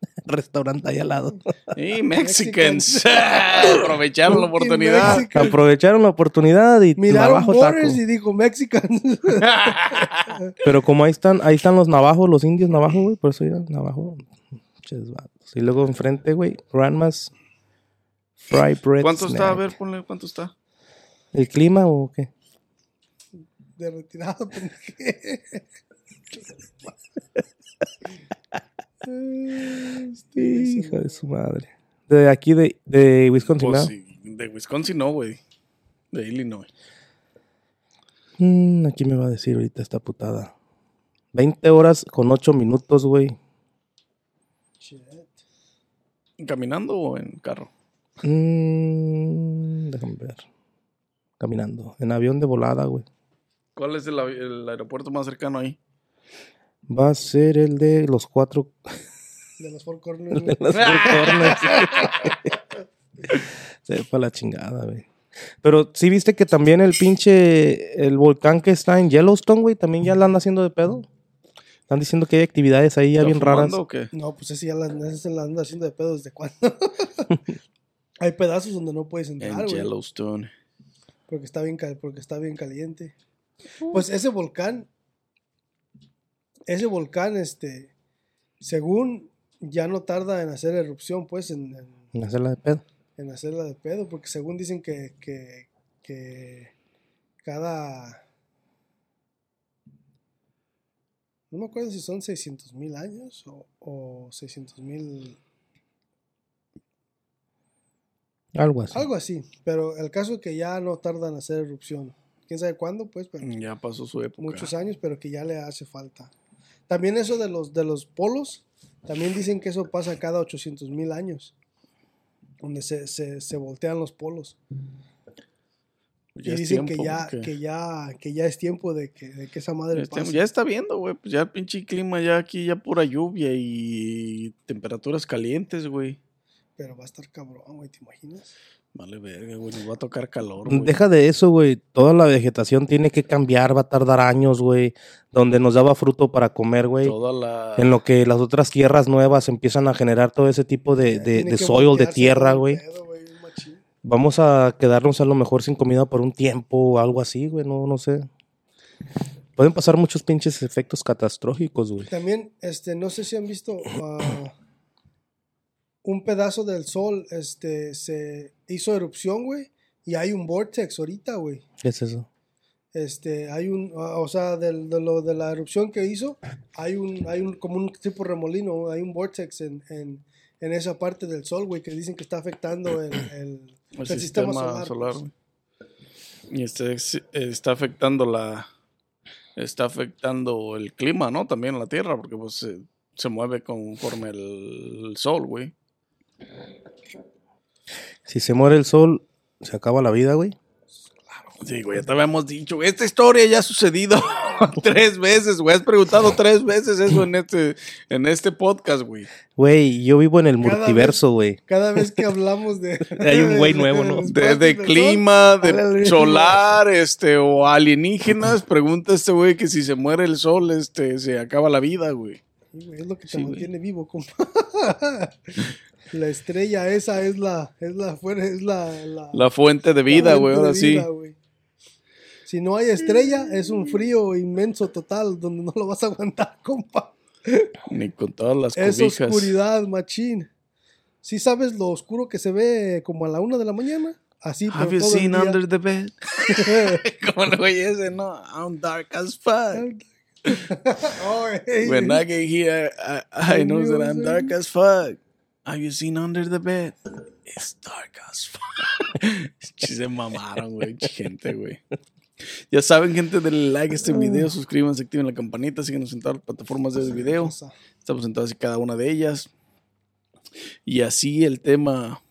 Restaurante ahí al lado. Y Mexicans. Aprovecharon la oportunidad. Mexican. Aprovecharon la oportunidad y Miraron. Borders y dijo Mexican. Pero como ahí están, ahí están los navajos, los indios navajos, güey, por eso ya navajo. Y luego enfrente, güey, Grandma's Fry Bread. ¿Cuánto está? A ver, ponle cuánto está. ¿El clima o qué? de retirado, Hijo de su madre. De aquí de, de Wisconsin, Pues, de Wisconsin no, güey. De Illinois. Mm, aquí me va a decir ahorita esta putada. 20 horas con 8 minutos, güey. ¿Caminando o en carro? Mm, déjame ver. Caminando. En avión de volada, güey. ¿Cuál es el, el aeropuerto más cercano ahí? Va a ser el de los cuatro. De los Four Corners. güey. Las Four Corners. Se fue a la chingada, güey. Pero sí viste que también el pinche, el volcán que está en Yellowstone, güey, también ya la anda haciendo de pedo. Están diciendo que hay actividades ahí ya ¿Está bien raras. o qué? No, pues ese ya la, ese se la anda haciendo de pedo desde cuándo. Hay pedazos donde no puedes entrar, En güey. Yellowstone. Porque está bien cal- porque está bien caliente. Pues ese volcán, ese volcán, este, según ya no tarda en hacer erupción, pues, en, en- En hacerla de pedo. en hacerla de pedo, porque según dicen que, que, que cada, no me acuerdo si son 600 mil años o, o 600 mil, Algo así. algo así, pero el caso es que ya no tarda en hacer erupción. ¿Quién sabe cuándo? Pues, pero Ya pasó su época. muchos años, pero que ya le hace falta. También eso de los, de los polos, también dicen que eso pasa cada 800 mil años, donde se, se, se voltean los polos. Pues y es dicen que ya, que ya, que ya es tiempo de que, de que esa ya madre es pase. Ya está viendo, güey. Pues ya el pinche clima ya aquí, ya pura lluvia y temperaturas calientes, güey. Pero va a estar cabrón, güey, ¿te imaginas? Vale, verga, güey. Nos va a tocar calor, güey. Deja de eso, güey. Toda la vegetación tiene que cambiar, va a tardar años, güey. Donde nos daba fruto para comer, güey. Toda la. En lo que las otras tierras nuevas empiezan a generar todo ese tipo de, de, de soil, de tierra, güey. pedo. Vamos a quedarnos a lo mejor sin comida por un tiempo o algo así, güey. No, no sé. Pueden pasar muchos pinches efectos catastróficos, güey. También, este, no sé si han visto ah, un pedazo del sol, este, se hizo erupción, güey, y hay un vortex ahorita, güey. ¿Qué es eso? Este, hay un, o sea, del- de, lo, de la erupción que hizo, hay un, hay un, como un tipo remolino, hay un vortex en, en, en esa parte del sol, güey, que dicen que está afectando el, el, el el sistema, solar, pues. güey. Y este está afectando la. Está afectando el clima, ¿no? También la Tierra, porque pues se, se mueve conforme el, el sol, güey. Si se muere el sol, se acaba la vida, güey. Sí, güey, ya te habíamos dicho, güey, esta historia ya ha sucedido tres veces, güey. Has preguntado tres veces eso en este, en este podcast, güey. Güey, yo vivo en el Cada multiverso, güey. Cada vez que hablamos de... Hay un güey nuevo, ¿no? De, clima, de Aleluya. solar, este, o alienígenas, pregunta este güey que si se muere el sol, este, se acaba la vida, güey. Sí, güey, es lo que te Sí, güey. mantiene vivo, compa. la estrella esa es la, es la, es la, la, La fuente de vida, güey, ahora sí. Si no hay estrella, es un frío inmenso total donde no lo vas a aguantar, compa. Ni con todas las Es cobijas. oscuridad, machín. ¿Sí sabes lo oscuro que se ve como a la una de la mañana? Así, pero Have you todo el seen día. under the bed? Como el güey ese, no, I'm dark as fuck. Oh, hey. When I get here, I, I know that I'm dark as fuck. Have you seen under the bed? It's dark as fuck. Se mamaron, güey, gente, güey. Ya saben, gente, denle like a este video, suscríbanse, activen la campanita, síguenos en todas las plataformas de video. Estamos en todas y cada una de ellas. Y así el tema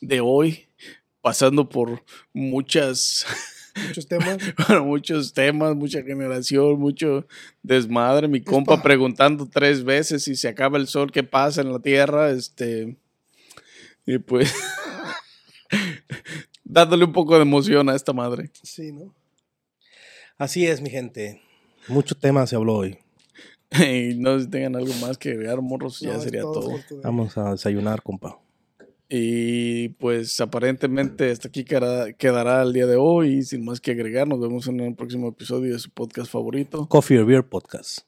de hoy, pasando por muchas, Muchos temas. bueno, muchos temas, mucha generación, mucho desmadre. Mi compa preguntando tres veces si se acaba el sol, qué pasa en la tierra, este, y pues dándole un poco de emoción a esta madre. Sí, ¿no? Así es, mi gente. Mucho tema se habló hoy. Y no sé si tengan algo más que agregar, morros, ya No, sería todo. Vamos a desayunar, compa. Y pues aparentemente hasta aquí quedará, quedará el día de hoy. Y sin más que agregar, nos vemos en el próximo episodio de su podcast favorito. Coffee or Beer Podcast.